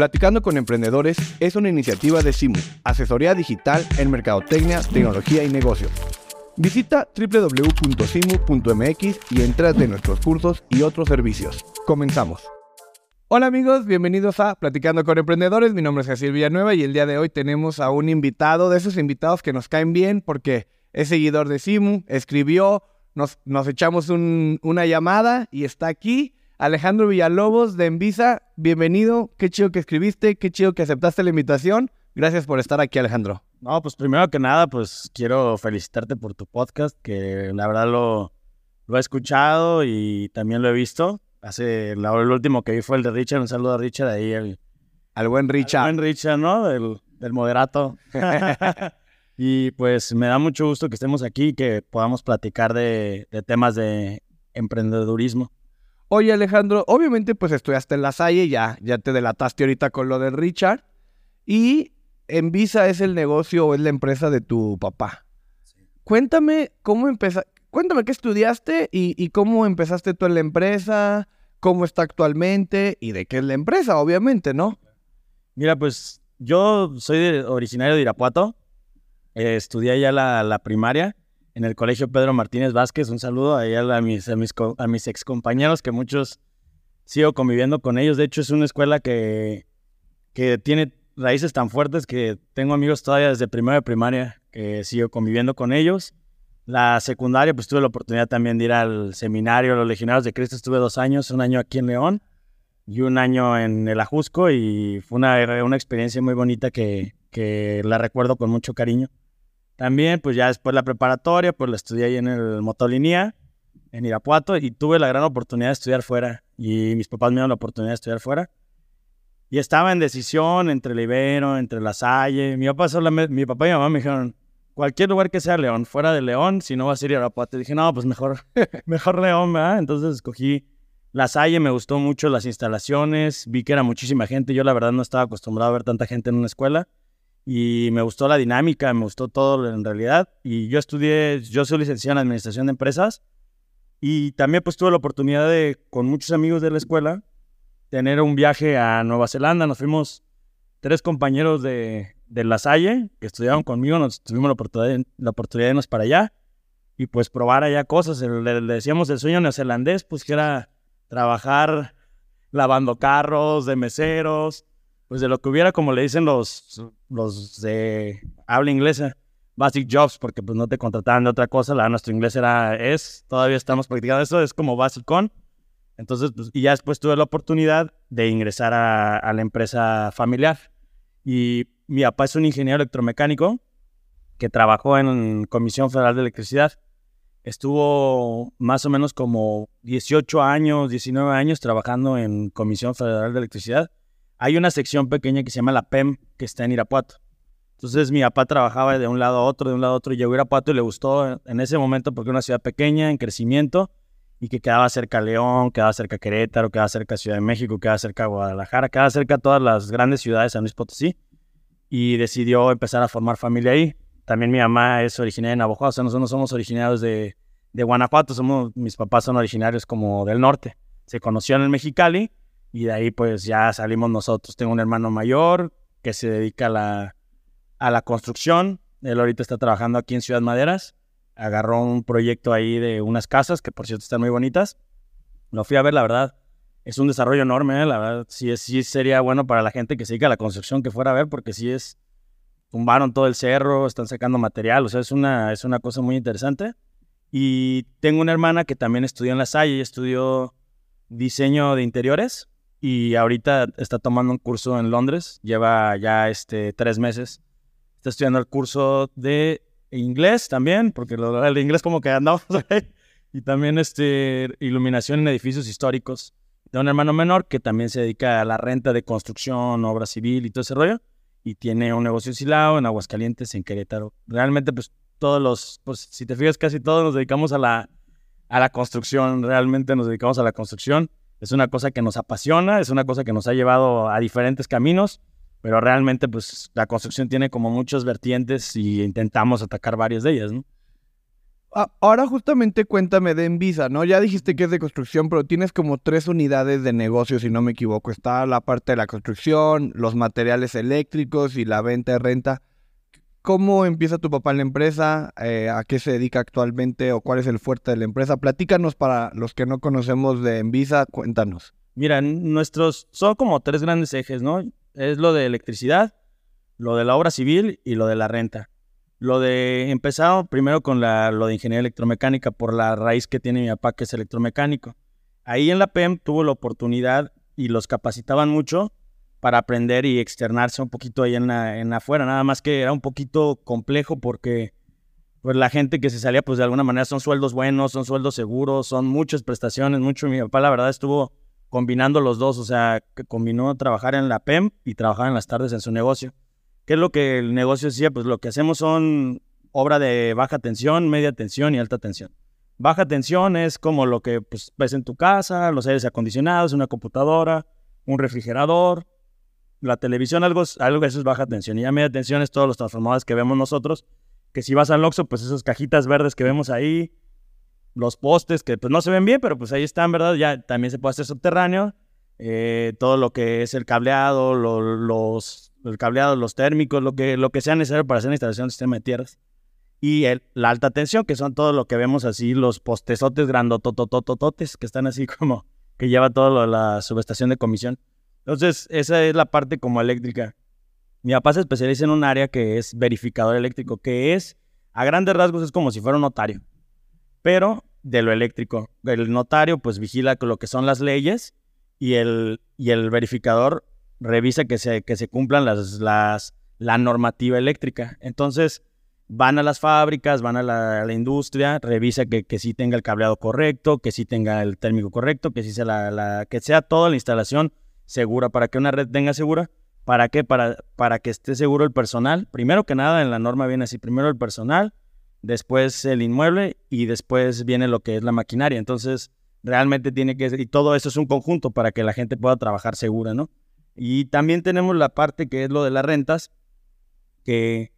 Platicando con Emprendedores es una iniciativa de CIMU, asesoría digital en mercadotecnia, tecnología y negocios. Visita www.cimu.mx y entra de nuestros cursos y otros servicios. Comenzamos. Hola amigos, bienvenidos a Platicando con Emprendedores. Mi nombre es Jesús Villanueva y el día de hoy tenemos a un invitado, de esos invitados que nos caen bien porque es seguidor de Simu, escribió, nos, nos echamos una llamada y está aquí. Alejandro Villalobos de Envisa, bienvenido. Qué chido que escribiste, qué chido que aceptaste la invitación. Gracias por estar aquí, Alejandro. No, pues primero que nada, pues quiero felicitarte por tu podcast, que la verdad lo, lo he escuchado y también lo he visto. Hace, el último que vi fue el de Richard, un saludo a Richard ahí, el, al buen Richard. Al buen Richard, ¿no? Del, del moderato. y pues me da mucho gusto que estemos aquí, que podamos platicar de, de temas de emprendedurismo. Oye, Alejandro, obviamente pues estudiaste en la Salle, ya, ya te delataste ahorita con lo de Richard. Y Envisa es el negocio o es la empresa de tu papá. Cuéntame cómo empezaste, cuéntame qué estudiaste y, cómo empezaste tú en la empresa, cómo está actualmente y de qué es la empresa, obviamente, ¿no? Mira, pues yo soy originario de Irapuato, eh, estudié ya la, la primaria en el Colegio Pedro Martínez Vázquez. Un saludo a, mis, a, mis, ex compañeros que muchos sigo conviviendo con ellos. De hecho, es una escuela que, que tiene raíces tan fuertes que tengo amigos todavía desde primera de primaria que sigo conviviendo con ellos. La secundaria, pues tuve la oportunidad también de ir al seminario Los Legionarios de Cristo. Estuve dos años, un año aquí en León y un año en el Ajusco y fue una, una experiencia muy bonita que, que la recuerdo con mucho cariño. También, pues ya después la preparatoria, pues la estudié ahí en el Motolinía, en Irapuato, y tuve la gran oportunidad de estudiar fuera. Y mis papás me dieron la oportunidad de estudiar fuera. Y estaba en decisión entre el entre La Salle. Mi papá, mi papá y mi mamá me dijeron, cualquier lugar que sea León, fuera de León, si no vas a ir a Irapuato. dije, no, pues mejor, mejor León, ¿verdad? Entonces escogí La Salle, me gustó mucho las instalaciones, vi que era muchísima gente. Yo la verdad no estaba acostumbrado a ver tanta gente en una escuela y me gustó la dinámica, me gustó todo en realidad. Y yo estudié, yo soy licenciado en Administración de Empresas y también pues tuve la oportunidad de, con muchos amigos de la escuela, tener un viaje a Nueva Zelanda. Nos fuimos tres compañeros de, de La Salle que estudiaron conmigo, nos tuvimos la oportunidad, la oportunidad de irnos para allá y pues probar allá cosas. Le, decíamos el sueño neozelandés, pues que era trabajar lavando carros, de meseros, pues de lo que hubiera, como le dicen los, los de habla inglesa, basic jobs, porque pues no te contrataban de otra cosa, la, nuestro inglés era, es, todavía estamos practicando eso, es como basic con. Entonces, pues, y ya después tuve la oportunidad de ingresar a, a la empresa familiar. Y mi papá es un ingeniero electromecánico que trabajó en Comisión Federal de Electricidad. Estuvo más o menos como 18 años, 19 años trabajando en Comisión Federal de Electricidad hay una sección pequeña que se llama la PEM, que está en Irapuato. Entonces mi papá trabajaba de un lado a otro, de un lado a otro, y llegó a Irapuato y le gustó en ese momento porque era una ciudad pequeña, en crecimiento, y que quedaba cerca a León, quedaba cerca a Querétaro, quedaba cerca a Ciudad de México, quedaba cerca a Guadalajara, quedaba cerca a todas las grandes ciudades de San Luis Potosí, y decidió empezar a formar familia ahí. También mi mamá es originaria de Navajo, o sea, nosotros no somos originarios de, de Guanajuato, somos, mis papás son originarios como del norte. Se conoció en Mexicali, y de ahí pues ya salimos nosotros. Tengo un hermano mayor que se dedica a la, a la construcción. Él ahorita está trabajando aquí en Ciudad Maderas. Agarró un proyecto ahí de unas casas que por cierto están muy bonitas. Lo fui a ver, la verdad. Es un desarrollo enorme, ¿eh? la verdad. Sí, sí sería bueno para la gente que se dedica a la construcción que fuera a ver porque sí es... Tumbaron todo el cerro, están sacando material, o sea, es una, es una cosa muy interesante. Y tengo una hermana que también estudió en la Salle, estudió diseño de interiores y ahorita está tomando un curso en Londres, lleva ya este, tres meses. Está estudiando el curso de inglés también, porque el inglés como que andamos y también este, iluminación en edificios históricos. Tengo un hermano menor que también se dedica a la renta de construcción, obra civil y todo ese rollo. Y tiene un negocio Silao, en Aguascalientes, en Querétaro. Realmente, pues todos los, pues si te fijas, casi todos nos dedicamos a la, a la construcción. Realmente nos dedicamos a la construcción. Es una cosa que nos apasiona, es una cosa que nos ha llevado a diferentes caminos, pero realmente pues la construcción tiene como muchas vertientes y intentamos atacar varias de ellas, ¿no? A- Ahora justamente cuéntame de Envisa, ¿no? Ya dijiste que es de construcción, pero tienes como tres unidades de negocio, si no me equivoco. Está la parte de la construcción, los materiales eléctricos y la venta y renta. ¿Cómo empieza tu papá en la empresa? Eh, ¿A qué se dedica actualmente o cuál es el fuerte de la empresa? Platícanos para los que no conocemos de Envisa, cuéntanos. Mira, nuestros son como tres grandes ejes, ¿no? Es lo de electricidad, lo de la obra civil y lo de la renta. Lo de empezaron primero con la, lo de ingeniería electromecánica por la raíz que tiene mi papá, que es electromecánico. Ahí en la PEM tuvo la oportunidad y los capacitaban mucho para aprender y externarse un poquito ahí en, la, en afuera. Nada más que era un poquito complejo porque pues la gente que se salía, pues de alguna manera son sueldos buenos, son sueldos seguros, son muchas prestaciones, mucho. Mi papá, la verdad, estuvo combinando los dos, o sea, que combinó trabajar en la PEM y trabajar en las tardes en su negocio. ¿Qué es lo que el negocio decía? Pues lo que hacemos son obra de baja tensión, media tensión y alta tensión. Baja tensión es como lo que pues, ves en tu casa, los aires acondicionados, una computadora, un refrigerador, la televisión, algo, algo de eso es baja tensión. Y ya media tensión es todos los transformadores que vemos nosotros, que si vas al Oxxo, pues esas cajitas verdes que vemos ahí, los postes que pues no se ven bien, pero pues ahí están, ¿verdad? Ya también se puede hacer subterráneo, eh, todo lo que es el cableado, lo- los, el los térmicos, lo que, lo que sea necesario para hacer la instalación del sistema de tierras. Y el- la alta tensión, que son todo lo que vemos así, los postezotes grandotototototes, que están así como, que lleva toda la subestación de comisión. Entonces, esa es la parte como eléctrica. Mi papá se especializa en un área que es verificador eléctrico, que es, a grandes rasgos, es como si fuera un notario pero de lo eléctrico. El notario pues vigila lo que son las leyes y el, y el verificador revisa que se, que se cumplan las, las, la normativa eléctrica. Entonces van a las fábricas, van a la, industria, revisa que, que sí tenga el cableado correcto, que sí tenga el térmico correcto, que sí sea, la- que sea toda la instalación segura para que una red tenga segura. ¿Para qué? Para, para que esté seguro el personal. Primero que nada, en la norma viene así, primero el personal, después el inmueble y después viene lo que es la maquinaria. Entonces, realmente tiene que ser, y todo eso es un conjunto para que la gente pueda trabajar segura, ¿no? Y también tenemos la parte que es lo de las rentas, que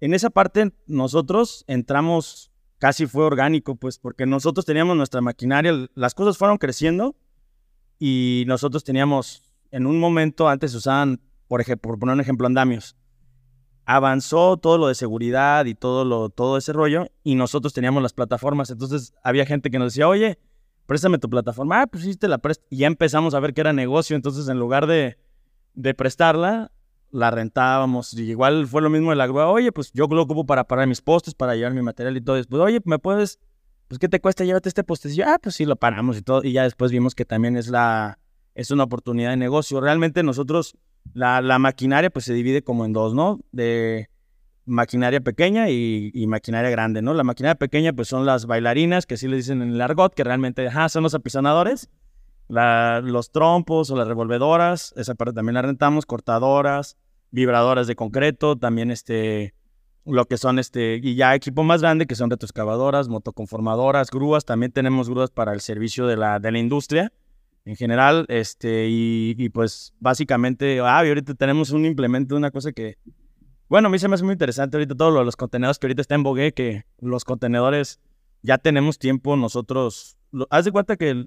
en esa parte nosotros entramos, casi fue orgánico, pues, porque nosotros teníamos nuestra maquinaria, las cosas fueron creciendo y nosotros teníamos, en un momento antes usaban, por ejemplo, por poner un ejemplo, andamios avanzó todo lo de seguridad y todo, lo, todo ese rollo y nosotros teníamos las plataformas. Entonces había gente que nos decía, oye, préstame tu plataforma. Ah, pues sí, te la presto. Y ya empezamos a ver que era negocio. Entonces en lugar de, de prestarla, la rentábamos. Y igual fue lo mismo de la grúa. Oye, pues yo lo ocupo para parar mis postes, para llevar mi material y todo. Después, oye, ¿me puedes? Pues ¿qué te cuesta? Llévate este postecillo. Ah, pues sí, lo paramos y todo. Y ya después vimos que también es la... Es una oportunidad de negocio. Realmente nosotros la, la maquinaria pues se divide como en dos, ¿no? De maquinaria pequeña y, maquinaria grande, ¿no? La maquinaria pequeña pues son las bailarinas, que sí le dicen en el argot, que realmente ajá, son los apisonadores, los trompos o las revolvedoras, esa parte también la rentamos, cortadoras, vibradoras de concreto, también este, lo que son este, y ya equipo más grande que son retroexcavadoras, motoconformadoras, grúas, también tenemos grúas para el servicio de la, de la industria en general, este, y, pues básicamente, ah, y ahorita tenemos un implemento, una cosa que, bueno, a mí se me hace muy interesante ahorita todo lo los contenedores que ahorita está en bogue, que los contenedores ya tenemos tiempo nosotros, haz de cuenta que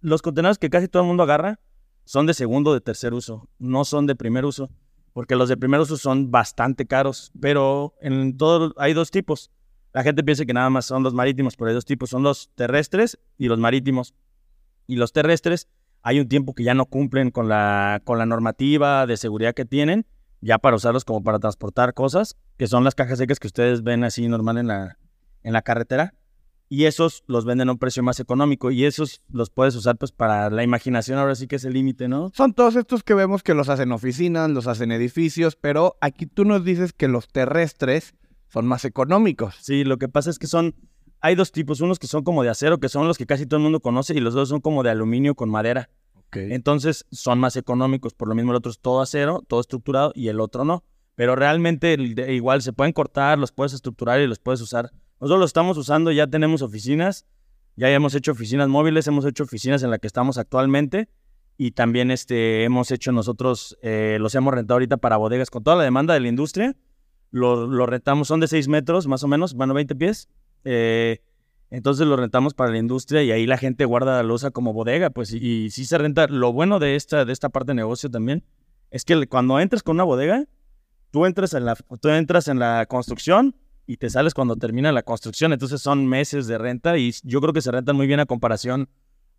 los contenedores que casi todo el mundo agarra son de segundo de tercer uso, no son de primer uso, porque los de primer uso son bastante caros, pero en todo hay dos tipos. La gente piensa que nada más son los marítimos, pero hay dos tipos, son los terrestres y los marítimos y los terrestres, hay un tiempo que ya no cumplen con la, con la normativa de seguridad que tienen, ya para usarlos como para transportar cosas, que son las cajas secas que ustedes ven así normal en la, en la carretera. Y esos los venden a un precio más económico y esos los puedes usar pues para la imaginación, ahora sí que es el límite, ¿no? Son todos estos que vemos que los hacen oficinas, los hacen edificios, pero aquí tú nos dices que los terrestres son más económicos. Sí, lo que pasa es que son, hay dos tipos, unos que son como de acero, que son los que casi todo el mundo conoce, y los dos son como de aluminio con madera. Entonces son más económicos, por lo mismo el otro es todo acero, todo estructurado y el otro no. Pero realmente igual se pueden cortar, los puedes estructurar y los puedes usar. Nosotros los estamos usando, ya tenemos oficinas, ya hemos hecho oficinas móviles, hemos hecho oficinas en las que estamos actualmente y también este, hemos hecho nosotros, eh, los hemos rentado ahorita para bodegas con toda la demanda de la industria. Los lo rentamos, son de 6 metros más o menos, bueno, 20 pies, Eh, entonces lo rentamos para la industria y ahí la gente guarda la usa como bodega, pues, y, y sí se renta. Lo bueno de esta, de esta parte de negocio también es que cuando entres con una bodega, tú entras en la, tú entras en la construcción y te sales cuando termina la construcción. Entonces son meses de renta y yo creo que se rentan muy bien a comparación,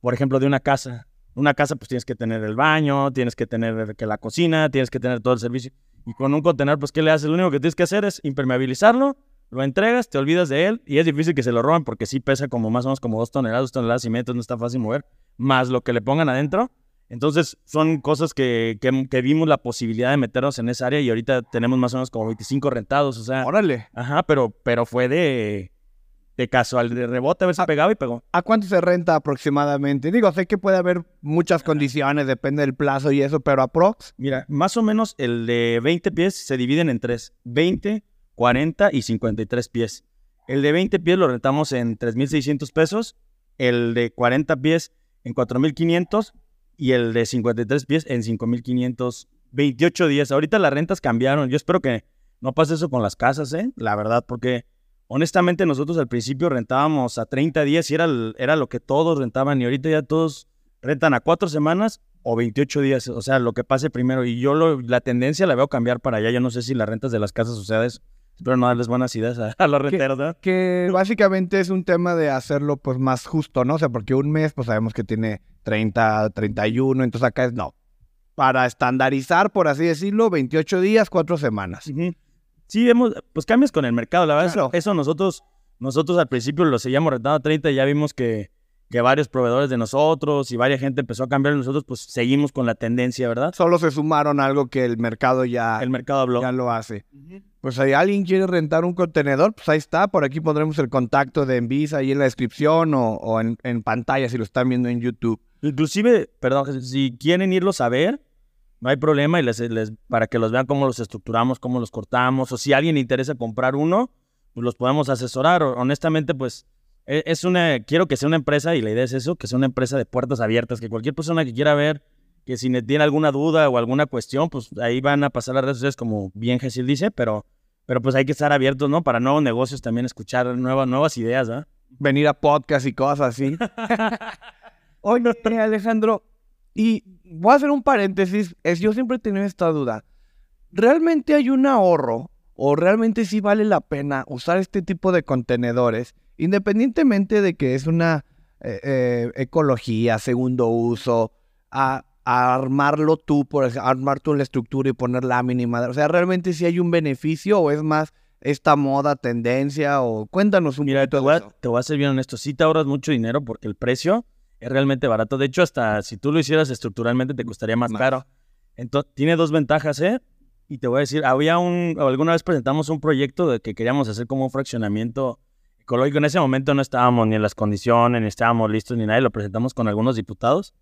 por ejemplo, de una casa. Una casa pues tienes que tener el baño, tienes que tener que la cocina, tienes que tener todo el servicio. Y con un contenedor, pues, ¿qué le haces? Lo único que tienes que hacer es impermeabilizarlo, lo entregas, te olvidas de él y es difícil que se lo roben porque sí pesa como más o menos como dos toneladas, dos toneladas y medio, no está fácil mover, más lo que le pongan adentro. Entonces son cosas que, que, que vimos la posibilidad de meternos en esa área y ahorita tenemos más o menos como 25 rentados, o sea, Órale. ajá, pero, pero fue de, de casual, de rebote, a ver si Ah. pegaba y pegó. ¿A cuánto se renta aproximadamente? Digo, sé que puede haber muchas condiciones, depende del plazo y eso, pero aprox. Mira, más o menos el de 20 pies se dividen en tres, 20, 40 y 53 pies. El de 20 pies lo rentamos en 3.600 pesos, el de 40 pies en 4.500 y el de 53 pies en 5.500. 28 días. Ahorita las rentas cambiaron. Yo espero que no pase eso con las casas, ¿eh? La verdad, porque honestamente nosotros al principio rentábamos a 30 días y era, el- era lo que todos rentaban y ahorita ya todos rentan a 4 semanas o 28 días, o sea, lo que pase primero. Y yo lo- la tendencia la veo cambiar para allá. Yo no sé si las rentas de las casas suceda eso. Espero no darles buenas ideas a, a los renteros, ¿verdad? Que básicamente es un tema de hacerlo pues más justo, ¿no? O sea, porque un mes pues sabemos que tiene 30, 31, entonces acá es no. Para estandarizar, por así decirlo, 28 días, 4 semanas. Sí, hemos, pues cambias con el mercado, la verdad. Claro. Eso, eso nosotros, nosotros al principio lo seguíamos rentando a 30 y ya vimos que, que varios proveedores de nosotros y varias gente empezó a cambiar y nosotros pues seguimos con la tendencia, ¿verdad? Solo se sumaron a algo que el mercado ya, El mercado habló. ya lo hace. Pues si alguien quiere rentar un contenedor, pues ahí está. Por aquí pondremos el contacto de Envisa ahí en la descripción o, en, pantalla si lo están viendo en YouTube. Inclusive, perdón, si quieren irlos a ver, no hay problema y les, para que los vean cómo los estructuramos, cómo los cortamos, o si alguien le interesa comprar uno, pues los podemos asesorar. Honestamente, pues e- es una, quiero que sea una empresa y la idea es eso, que sea una empresa de puertas abiertas, que cualquier persona que quiera ver, que si ne- tiene alguna duda o alguna cuestión, pues ahí van a pasar las redes sociales como bien Jesús dice, pero, pero pues hay que estar abiertos, ¿no? Para nuevos negocios también escuchar nuevas, nuevas ideas, ¿ah? Venir a podcast y cosas así. Oye, Alejandro, y voy a hacer un paréntesis. Es, yo siempre he tenido esta duda. ¿Realmente hay un ahorro o realmente sí vale la pena usar este tipo de contenedores, independientemente de que es una eh, eh, ecología, segundo uso, a, a armarlo tú, por armar tú la estructura y poner lámina y? O sea, ¿realmente sí hay un beneficio o es más esta moda, tendencia? O cuéntanos un Mira, te poquito voy, a, te voy a ser bien honesto. Sí te ahorras mucho dinero porque el precio es realmente barato. De hecho, hasta si tú lo hicieras estructuralmente te costaría más Más. caro. Entonces, tiene dos ventajas, ¿eh? Y te voy a decir, había un, alguna vez presentamos un proyecto de que queríamos hacer como un fraccionamiento ecológico. En ese momento no estábamos ni en las condiciones, ni estábamos listos ni nada. y Lo presentamos con algunos diputados.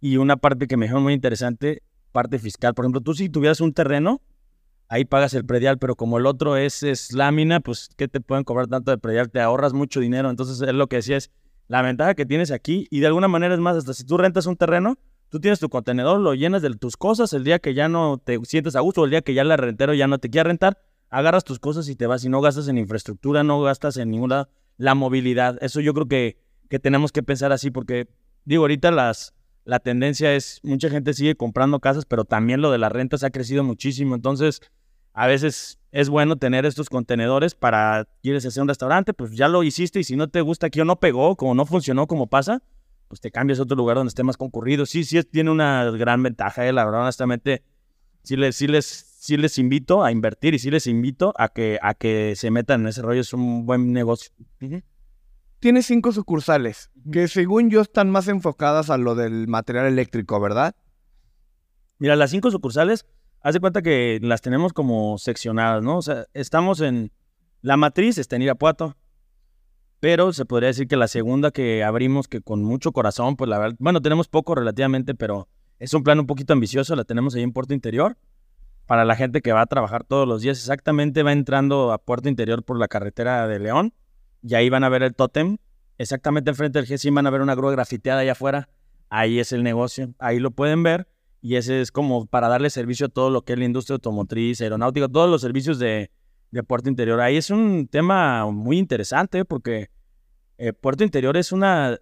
Y una parte que me dijeron muy interesante, parte fiscal. Por ejemplo, tú si tuvieras un terreno, ahí pagas el predial, pero como el otro es, es lámina, pues ¿qué te pueden cobrar tanto de predial? Te ahorras mucho dinero. Entonces, es lo que decía es la ventaja que tienes aquí y de alguna manera es más, hasta si tú rentas un terreno, tú tienes tu contenedor, lo llenas de tus cosas, el día que ya no te sientes a gusto, el día que ya el rentero ya no te quiere rentar, agarras tus cosas y te vas y no gastas en infraestructura, no gastas en ninguna la movilidad. Eso yo creo que, que tenemos que pensar así porque, digo, ahorita las, la tendencia es, mucha gente sigue comprando casas, pero también lo de las rentas ha crecido muchísimo. Entonces, a veces es bueno tener estos contenedores para, quieres hacer un restaurante, pues ya lo hiciste y si no te gusta aquí o no pegó, como no funcionó como pasa, pues te cambias a otro lugar donde esté más concurrido. Sí, sí, tiene una gran ventaja, eh, la verdad, honestamente, sí les, sí, les, sí les invito a invertir y sí les invito a que, a que se metan en ese rollo, es un buen negocio. Tiene cinco sucursales, que según yo están más enfocadas a lo del material eléctrico, ¿verdad? Mira, las cinco sucursales, haz de cuenta que las tenemos como seccionadas, ¿no? O sea, estamos en. La matriz está en Irapuato. Pero se podría decir que la segunda que abrimos, que con mucho corazón, pues la verdad. Bueno, tenemos poco relativamente, pero es un plan un poquito ambicioso. La tenemos ahí en Puerto Interior. Para la gente que va a trabajar todos los días, exactamente va entrando a Puerto Interior por la carretera de León. Y ahí van a ver el tótem. Exactamente enfrente del GSIM van a ver una grúa grafiteada allá afuera. Ahí es el negocio. Ahí lo pueden ver. Y ese es como para darle servicio a todo lo que es la industria automotriz, aeronáutica, todos los servicios de, de Puerto Interior. Ahí es un tema muy interesante porque eh, Puerto Interior es una,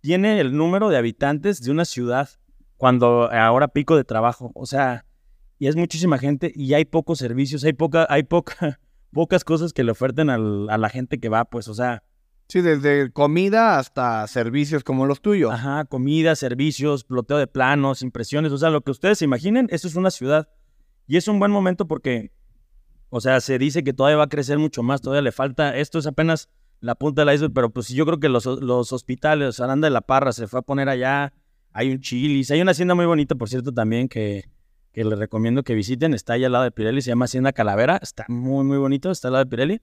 tiene el número de habitantes de una ciudad cuando ahora pico de trabajo. O sea, y es muchísima gente y hay pocos servicios, hay poca, hay poca, pocas cosas que le oferten a la gente que va, pues, o sea. Sí, desde comida hasta servicios como los tuyos. Ajá, comida, servicios, ploteo de planos, impresiones, o sea, lo que ustedes se imaginen, eso es una ciudad. Y es un buen momento porque, o sea, se dice que todavía va a crecer mucho más, todavía le falta, esto es apenas la punta del iceberg, pero pues yo creo que los, los hospitales, Aranda de la Parra se fue a poner allá, hay un chilis, hay una hacienda muy bonita, por cierto, también que, que les recomiendo que visiten, está allá al lado de Pirelli, se llama Hacienda Calavera, está muy, muy bonito, está al lado de Pirelli.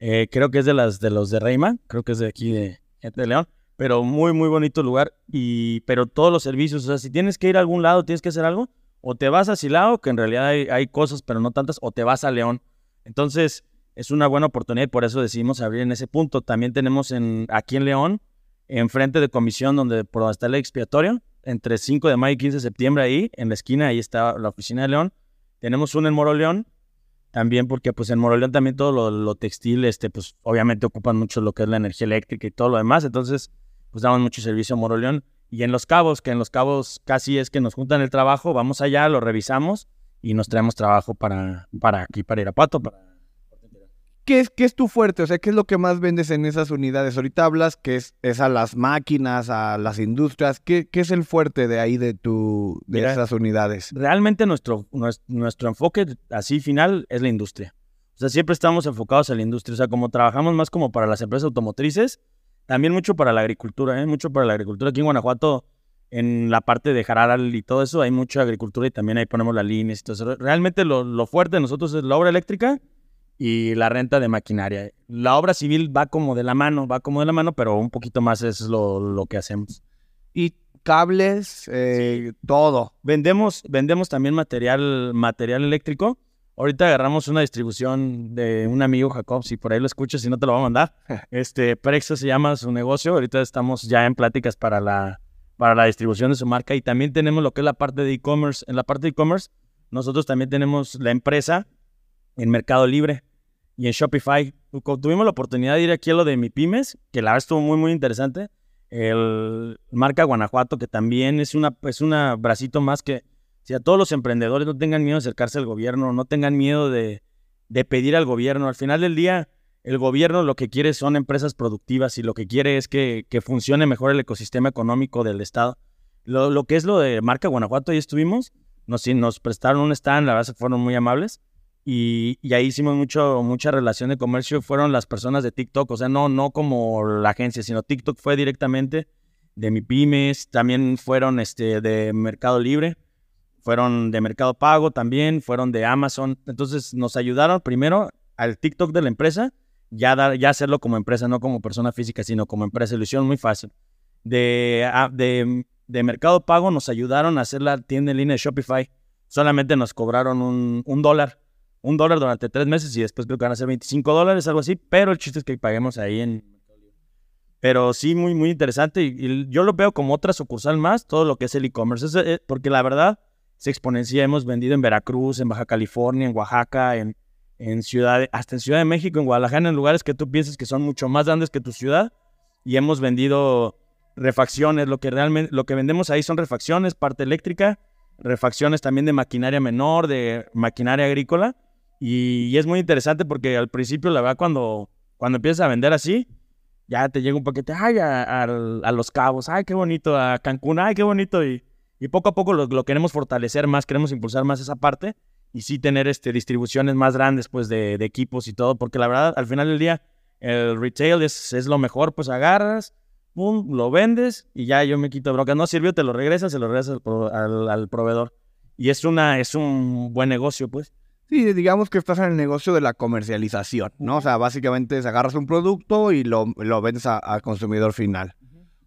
Eh, creo que es de, las, de los de Reima, creo que es de aquí de León, pero muy, muy bonito lugar, y, pero todos los servicios, o sea, si tienes que ir a algún lado, tienes que hacer algo, o te vas a Silao, que en realidad hay, hay cosas, pero no tantas, o te vas a León. Entonces, es una buena oportunidad y por eso decidimos abrir en ese punto. También tenemos en, aquí en León, enfrente de comisión, donde por donde está el expiatorio, entre 5 de mayo y 15 de septiembre ahí, en la esquina, ahí está la oficina de León. Tenemos uno en Moroleón, también porque pues en Moroleón también todo lo, textil, este, pues obviamente ocupan mucho lo que es la energía eléctrica y todo lo demás, entonces pues damos mucho servicio a Moroleón. Y en Los Cabos, que en Los Cabos casi es que nos juntan el trabajo, vamos allá, lo revisamos y nos traemos trabajo para, para aquí, para Irapuato, para ¿Qué es, ¿Qué es tu fuerte? O sea, ¿qué es lo que más vendes en esas unidades? Ahorita hablas que es, es a las máquinas, a las industrias. ¿Qué, ¿Qué, es el fuerte de ahí de, tu, de esas unidades? Realmente nuestro, nuestro, enfoque así final es la industria. O sea, siempre estamos enfocados a la industria. O sea, como trabajamos más como para las empresas automotrices, también mucho para la agricultura, ¿eh? mucho para la agricultura. Aquí en Guanajuato, en la parte de Jaral y todo eso, hay mucha agricultura y también ahí ponemos las líneas eso. Realmente lo, lo fuerte de nosotros es la obra eléctrica y la renta de maquinaria. La obra civil va como de la mano, va como de la mano, pero un poquito más es lo, que hacemos. Y cables, eh, todo. Vendemos, vendemos también material, material eléctrico. Ahorita agarramos una distribución de un amigo Jacob, si por ahí lo escuchas, si no te lo voy a mandar. Este, Prexo se llama su negocio. Ahorita estamos ya en pláticas para la, para la distribución de su marca y también tenemos lo que es la parte de e-commerce. En la parte de e-commerce, nosotros también tenemos la empresa en Mercado Libre y en Shopify. Tuvimos la oportunidad de ir aquí a lo de mi pymes, que la verdad estuvo muy, muy interesante. El marca Guanajuato, que también es una, es una bracito más que si a todos los emprendedores no tengan miedo de acercarse al gobierno, no tengan miedo de, de pedir al gobierno. Al final del día, el gobierno lo que quiere son empresas productivas y lo que quiere es que, que funcione mejor el ecosistema económico del Estado. Lo, lo, que es lo de marca Guanajuato, ahí estuvimos, nos, nos prestaron un stand, la verdad fueron muy amables y, ahí hicimos mucho, mucha relación de comercio, fueron las personas de TikTok, o sea, no, no como la agencia, sino TikTok fue directamente de mi pymes, también fueron este, de Mercado Libre, fueron de Mercado Pago también, fueron de Amazon, entonces nos ayudaron primero al TikTok de la empresa, ya, dar, ya hacerlo como empresa, no como persona física, sino como empresa, lo hicieron muy fácil. De, ah, de, de Mercado Pago nos ayudaron a hacer la tienda en línea de Shopify, solamente nos cobraron un, un dólar un dólar durante tres meses y después creo que van a ser 25 dólares, algo así, pero el chiste es que paguemos ahí en... Pero sí, muy, muy interesante y, yo lo veo como otra sucursal más, todo lo que es el e-commerce, eh, porque la verdad se exponencia, hemos vendido en Veracruz, en Baja California, en Oaxaca, en, en Ciudad, hasta en Ciudad de México, en Guadalajara, en lugares que tú piensas que son mucho más grandes que tu ciudad. Y hemos vendido refacciones, lo que realmente, lo que vendemos ahí son refacciones, parte eléctrica, refacciones también de maquinaria menor, de maquinaria agrícola y, es muy interesante porque al principio, la verdad, cuando, cuando empiezas a vender así, ya te llega un paquete, ay, a, Los Cabos, ay, qué bonito, a Cancún, ay, qué bonito. Y, y poco a poco lo, queremos fortalecer más, queremos impulsar más esa parte y sí tener este, distribuciones más grandes, pues, de, equipos y todo, porque la verdad, al final del día, el retail es, es lo mejor, pues agarras, pum, lo vendes y ya yo me quito bronca. No sirvió, te lo regresas, se lo regresas al, al proveedor. Y es, una, es un buen negocio, pues. Sí, digamos que estás en el negocio de la comercialización, ¿no? O sea, básicamente agarras un producto y lo, lo vendes al consumidor final.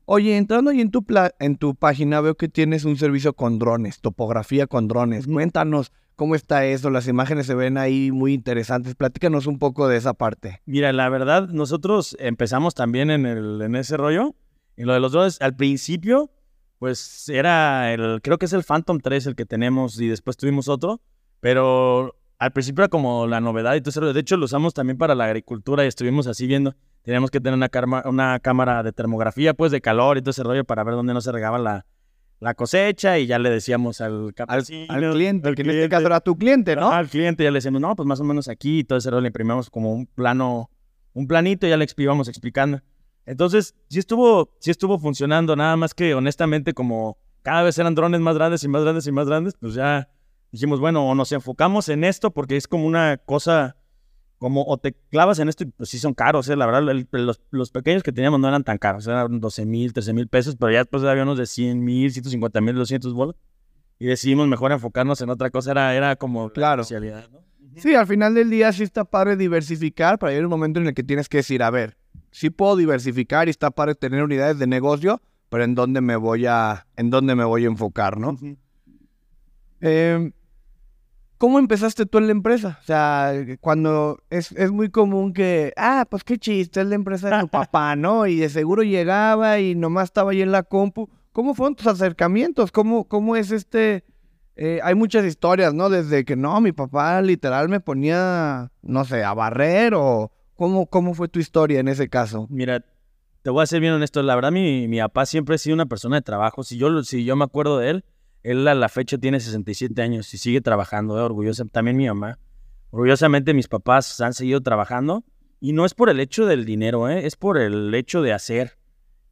Oye, entrando ahí en tu, en tu página veo que tienes un servicio con drones, topografía con drones. Cuéntanos cómo está eso, las imágenes se ven ahí muy interesantes. Platícanos un poco de esa parte. Mira, la verdad, nosotros empezamos también en, el, en ese rollo. En lo de los drones, al principio, pues era el, creo que es el Phantom 3 el que tenemos y después tuvimos otro. Pero al principio era como la novedad y todo eso. De hecho, lo usamos también para la agricultura y estuvimos así viendo. Teníamos que tener una, una cámara de termografía, pues, de calor y todo ese rollo para ver dónde no se regaba la, la cosecha y ya le decíamos al, al, al cliente, que en este caso era tu cliente, ¿no? al cliente ya le decíamos, no, pues más o menos aquí y todo ese rollo le imprimimos como un plano, un planito y ya le íbamos explicando. Entonces, sí estuvo, sí estuvo funcionando, nada más que honestamente como cada vez eran drones más grandes y más grandes y más grandes, pues ya dijimos, bueno, o nos enfocamos en esto porque es como una cosa, como o te clavas en esto y pues sí son caros, ¿eh? la verdad, los, pequeños que teníamos no eran tan caros, eran 12 mil, 13 mil pesos, pero ya después había unos de 100 mil, 150 mil, 200 bolas. Y decidimos mejor enfocarnos en otra cosa, era, era como claro. especialidad, ¿no? Sí, al final del día sí está padre diversificar, pero hay un momento en el que tienes que decir, a ver, sí puedo diversificar y está padre tener unidades de negocio, pero en dónde me voy a, en dónde me voy a enfocar, ¿no? ¿Cómo empezaste tú en la empresa? O sea, cuando es, muy común que, ah, pues qué chiste, es la empresa de tu papá, ¿no? Y de seguro llegaba y nomás estaba ahí en la compu. ¿Cómo fueron tus acercamientos? ¿Cómo, cómo es este...? Eh, hay muchas historias, ¿no? Desde que, no, mi papá literal me ponía, no sé, a barrer o... ¿Cómo, cómo fue tu historia en ese caso? Mira, te voy a ser bien honesto. La verdad, mi, mi papá siempre ha sido una persona de trabajo. Si yo, si yo me acuerdo de él, él a la fecha tiene 67 años y sigue trabajando, eh, orgullosa. También mi mamá. Orgullosamente mis papás han seguido trabajando. Y no es por el hecho del dinero, ¿eh? es por el hecho de hacer.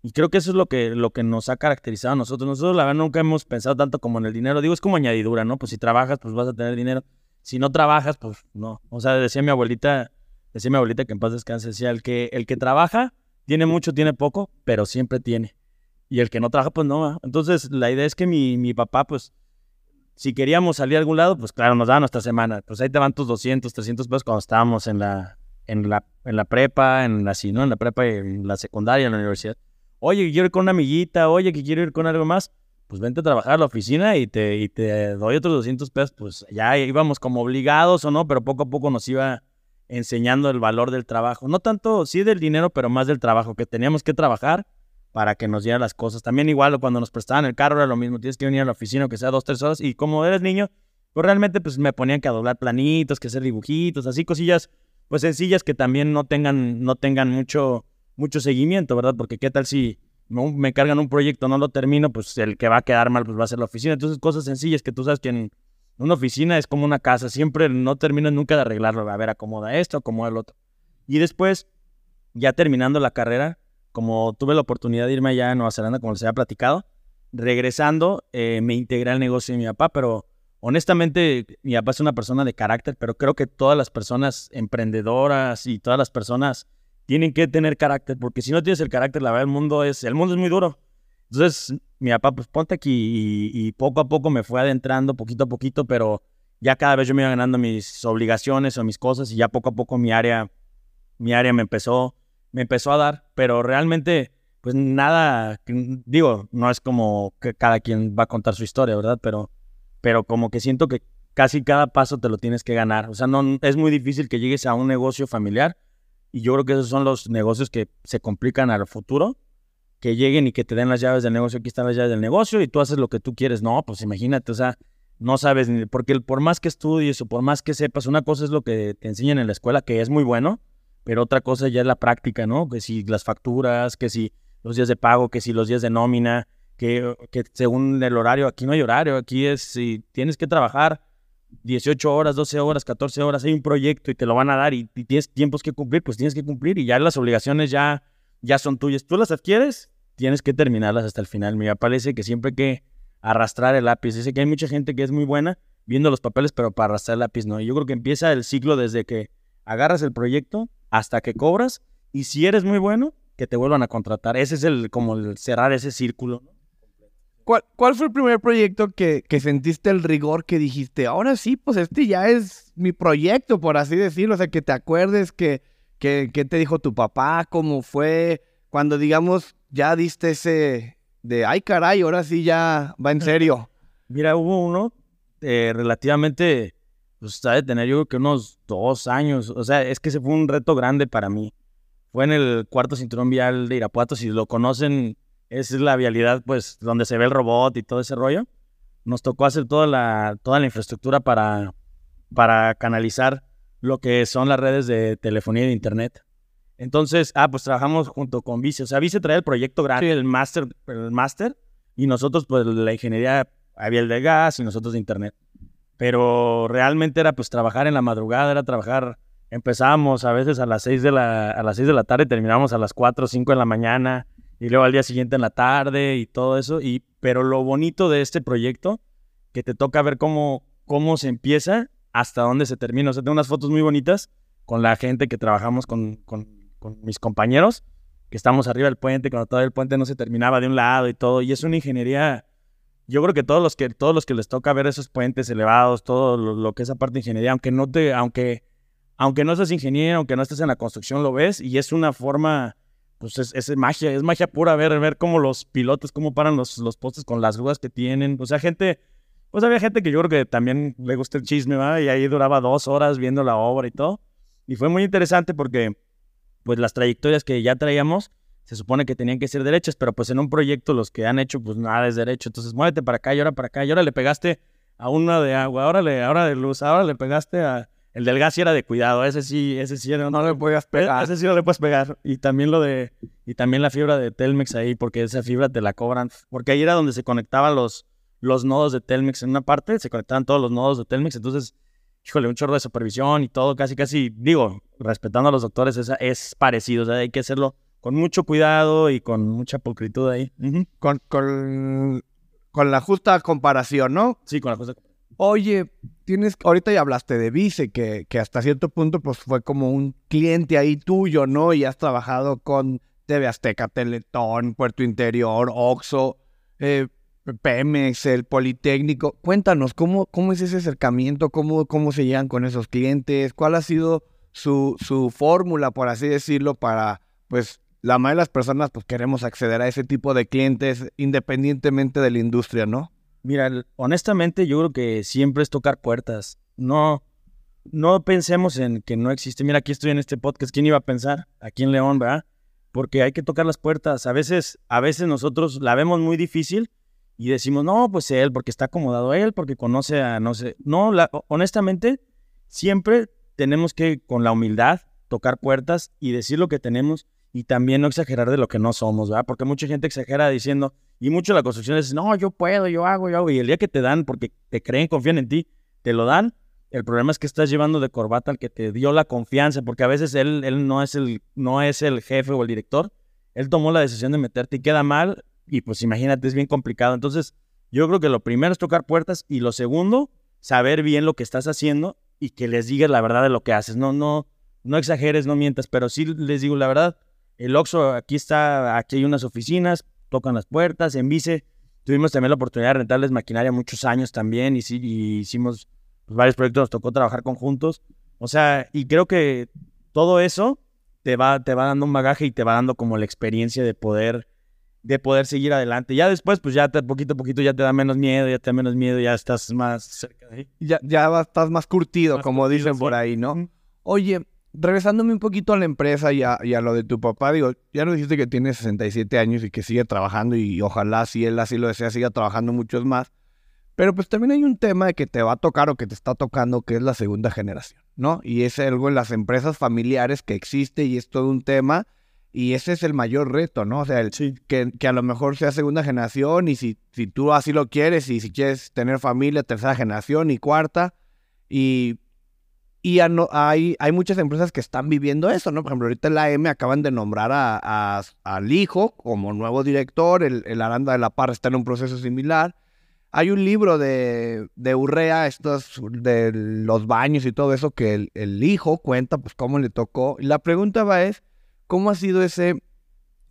Y creo que eso es lo que, lo que nos ha caracterizado a nosotros. Nosotros, la verdad, nunca hemos pensado tanto como en el dinero. Digo, es como añadidura, ¿no? Pues si trabajas, pues vas a tener dinero. Si no trabajas, pues no. O sea, decía mi abuelita, decía mi abuelita que en paz descanse, decía, el que, el que trabaja, tiene mucho, tiene poco, pero siempre tiene. Y el que no trabaja, pues no. Entonces, la idea es que mi, mi papá, pues, si queríamos salir a algún lado, pues claro, nos daba nuestra semana. Pues ahí te van tus 200, 300 pesos cuando estábamos en la, en la, en la prepa, en la, ¿no? En la prepa y en la secundaria, en la universidad. Oye, que quiero ir con una amiguita, oye, que quiero ir con algo más. Pues vente a trabajar a la oficina y te, y te doy otros 200 pesos. Pues ya íbamos como obligados o no, pero poco a poco nos iba enseñando el valor del trabajo. No tanto, sí del dinero, pero más del trabajo, que teníamos que trabajar para que nos dieran las cosas. También igual cuando nos prestaban el carro era lo mismo, tienes que venir a la oficina que sea dos, tres horas y como eres niño, pues realmente pues me ponían que a doblar planitos, que hacer dibujitos, así cosillas pues sencillas que también no tengan, no tengan mucho, mucho seguimiento, ¿verdad? Porque qué tal si me cargan un proyecto, no lo termino, pues el que va a quedar mal pues va a ser la oficina. Entonces cosas sencillas que tú sabes que en una oficina es como una casa, siempre no terminas nunca de arreglarlo, a ver, acomoda esto, acomoda el otro. Y después, ya terminando la carrera, como tuve la oportunidad de irme allá a Nueva Zelanda, como les había platicado, regresando eh, me integré al negocio de mi papá, pero honestamente mi papá es una persona de carácter, pero creo que todas las personas emprendedoras y todas las personas tienen que tener carácter, porque si no tienes el carácter, la verdad, el mundo es, el mundo es muy duro. Entonces, mi papá, pues ponte aquí y, y poco a poco me fue adentrando, poquito a poquito, pero ya cada vez yo me iba ganando mis obligaciones o mis cosas y ya poco a poco mi área, mi área me empezó me empezó a dar, pero realmente, pues nada, digo, no es como que cada quien va a contar su historia, ¿verdad? Pero, pero como que siento que casi cada paso te lo tienes que ganar. O sea, no, es muy difícil que llegues a un negocio familiar y yo creo que esos son los negocios que se complican al futuro, que lleguen y que te den las llaves del negocio, aquí están las llaves del negocio y tú haces lo que tú quieres. No, pues imagínate, o sea, no sabes, ni, porque por más que estudies o por más que sepas, una cosa es lo que te enseñan en la escuela, que es muy bueno, pero otra cosa ya es la práctica, ¿no? Que si las facturas, que si los días de pago, que si los días de nómina, que, que según el horario, aquí no hay horario, aquí es si tienes que trabajar 18 horas, 12 horas, 14 horas, hay un proyecto y te lo van a dar y, tienes tiempos que cumplir, pues tienes que cumplir y ya las obligaciones ya, ya son tuyas. Tú las adquieres, tienes que terminarlas hasta el final. Me parece que siempre hay que arrastrar el lápiz. Dice que hay mucha gente que es muy buena viendo los papeles, pero para arrastrar el lápiz no. Yo creo que empieza el ciclo desde que agarras el proyecto hasta que cobras y si eres muy bueno, que te vuelvan a contratar. Ese es el como el cerrar ese círculo. ¿Cuál, ¿Cuál, fue el primer proyecto que, que, sentiste el rigor que dijiste, ahora sí, pues este ya es mi proyecto, por así decirlo? O sea, que te acuerdes que, que, que te dijo tu papá, cómo fue, cuando digamos ya diste ese de, ay caray, ahora sí ya va en serio. Mira, hubo uno eh, relativamente pues está de tener yo creo que unos dos años. O sea, es que ese fue un reto grande para mí. Fue en el cuarto cinturón vial de Irapuato. Si lo conocen, esa es la vialidad, pues, donde se ve el robot y todo ese rollo. Nos tocó hacer toda la, toda la infraestructura para, para canalizar lo que son las redes de telefonía y de internet. Entonces, ah, pues trabajamos junto con Vice. O sea, Vice trae el proyecto grande, el máster, el máster, y nosotros, pues, la ingeniería, había el de gas y nosotros de internet. Pero realmente era, pues, trabajar en la madrugada, era trabajar, empezábamos a veces a las 6 de la, a las 6 de la tarde, terminábamos a las 4 o 5 de la mañana, y luego al día siguiente en la tarde y todo eso. Y, pero lo bonito de este proyecto, que te toca ver cómo, cómo se empieza hasta dónde se termina. O sea, tengo unas fotos muy bonitas con la gente que trabajamos con, con, con mis compañeros, que estamos arriba del puente, cuando todavía el puente no se terminaba de un lado y todo. Y es una ingeniería. Yo creo que todos los que, todos los que les toca ver esos puentes elevados, todo lo, que es aparte de ingeniería, aunque no te, aunque, aunque no seas ingeniero, aunque no estés en la construcción, lo ves, y es una forma, pues es, es magia, es magia pura ver, ver cómo los pilotos, cómo paran los, los postes con las grúas que tienen. O sea, gente, pues había gente que yo creo que también le gusta el chisme, ¿va? Y ahí duraba dos horas viendo la obra y todo. Y fue muy interesante porque, pues las trayectorias que ya traíamos, se supone que tenían que ser derechas, pero pues en un proyecto los que han hecho, pues nada es derecho. Entonces, muévete para acá y ahora para acá. Y ahora le pegaste a una de agua, ahora, le, ahora de luz, ahora le pegaste a... El del gas y era de cuidado, ese sí, ese sí era, no le podías pegar. Ese sí no le puedes pegar. Y también lo de, y también la fibra de Telmex ahí, porque esa fibra te la cobran. Porque ahí era donde se conectaban los, los nodos de Telmex en una parte, se conectaban todos los nodos de Telmex, entonces, híjole, un chorro de supervisión y todo, casi, casi, digo, respetando a los doctores, es, es parecido, o sea, hay que hacerlo con mucho cuidado y con mucha pulcritud ahí. con, con, con, la justa comparación, ¿no? Sí, con la justa. Oye, tienes, ahorita ya hablaste de Vice, que, que hasta cierto punto pues fue como un cliente ahí tuyo, ¿no? Y has trabajado con TV Azteca, Teletón, Puerto Interior, Oxo, eh, Pemex, el Politécnico. Cuéntanos, ¿cómo, cómo es ese acercamiento? ¿Cómo, ¿Cómo se llegan con esos clientes? ¿Cuál ha sido su, su fórmula, por así decirlo, para, pues, la mayoría de las personas, pues, queremos acceder a ese tipo de clientes independientemente de la industria, ¿no? Mira, honestamente, yo creo que siempre es tocar puertas. No, no pensemos en que no existe. Mira, aquí estoy en este podcast. ¿Quién iba a pensar? Aquí en León, ¿verdad? Porque hay que tocar las puertas. A veces, a veces nosotros la vemos muy difícil y decimos, no, pues él, porque está acomodado él, porque conoce a, no sé. No, la, honestamente, siempre tenemos que, con la humildad, tocar puertas y decir lo que tenemos y también no exagerar de lo que no somos, ¿verdad? Porque mucha gente exagera diciendo, y mucho la construcción es, no, yo puedo, yo hago, yo hago, y el día que te dan, porque te creen, confían en ti, te lo dan, el problema es que estás llevando de corbata al que te dio la confianza, porque a veces él, él no, es el, no es el jefe o el director, él tomó la decisión de meterte y queda mal, y pues imagínate, es bien complicado. Entonces, yo creo que lo primero es tocar puertas y lo segundo, saber bien lo que estás haciendo y que les digas la verdad de lo que haces. No, no, no exageres, no mientas, pero sí les digo la verdad. El Oxxo, aquí está, aquí hay unas oficinas, tocan las puertas, en Vice. Tuvimos también la oportunidad de rentarles maquinaria muchos años también y, sí, y hicimos pues, varios proyectos, nos tocó trabajar conjuntos. O sea, y creo que todo eso te va, te va dando un bagaje y te va dando como la experiencia de poder de poder seguir adelante. Ya después, pues ya te, poquito a poquito ya te da menos miedo, ya te da menos miedo, ya estás más cerca de ahí. Ya, ya estás más curtido, como dicen por ahí, ¿no? Oye, regresándome un poquito a la empresa y a, y a, lo de tu papá, digo, ya nos dijiste que tiene 67 años y que sigue trabajando y ojalá si él así lo desea siga trabajando muchos más. Pero pues también hay un tema de que te va a tocar o que te está tocando, que es la segunda generación, ¿no? Y es algo en las empresas familiares que existe y es todo un tema y ese es el mayor reto, ¿no? O sea, el, que, que, a lo mejor sea segunda generación y si, si tú así lo quieres y si quieres tener familia, tercera generación y cuarta. Y, y hay, hay muchas empresas que están viviendo eso, ¿no? Por ejemplo, ahorita la M acaban de nombrar a, al hijo como nuevo director, el, el, Aranda de la Parra está en un proceso similar. Hay un libro de, de Urrea, estos de los baños y todo eso, que el, el hijo cuenta pues cómo le tocó. Y la pregunta va es, ¿Cómo ha sido ese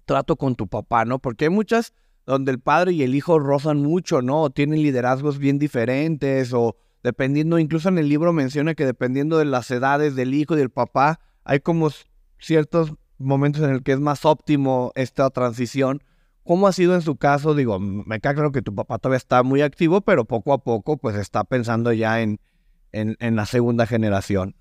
trato con tu papá, no? Porque hay muchas donde el padre y el hijo rozan mucho, ¿no? O tienen liderazgos bien diferentes o dependiendo, incluso en el libro menciona que dependiendo de las edades del hijo y del papá, hay como ciertos momentos en el que es más óptimo esta transición. ¿Cómo ha sido en su caso? Digo, me queda claro que tu papá todavía está muy activo, pero poco a poco pues está pensando ya en, en, la segunda generación.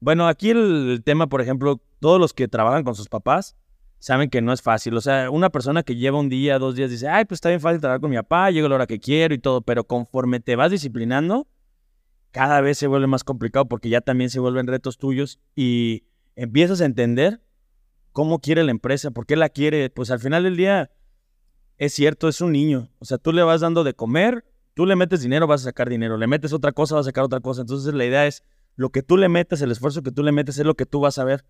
Bueno, aquí el, tema, por ejemplo, todos los que trabajan con sus papás saben que no es fácil. O sea, una persona que lleva un día, dos días, dice, ay, pues está bien fácil trabajar con mi papá, llego a la hora que quiero y todo, pero conforme te vas disciplinando, cada vez se vuelve más complicado porque ya también se vuelven retos tuyos y empiezas a entender cómo quiere la empresa, por qué la quiere. Pues al final del día, es cierto, es un niño. O sea, tú le vas dando de comer, tú le metes dinero, vas a sacar dinero. Le metes otra cosa, vas a sacar otra cosa. Entonces la idea es, lo que tú le metes, el esfuerzo que tú le metes es lo que tú vas a ver.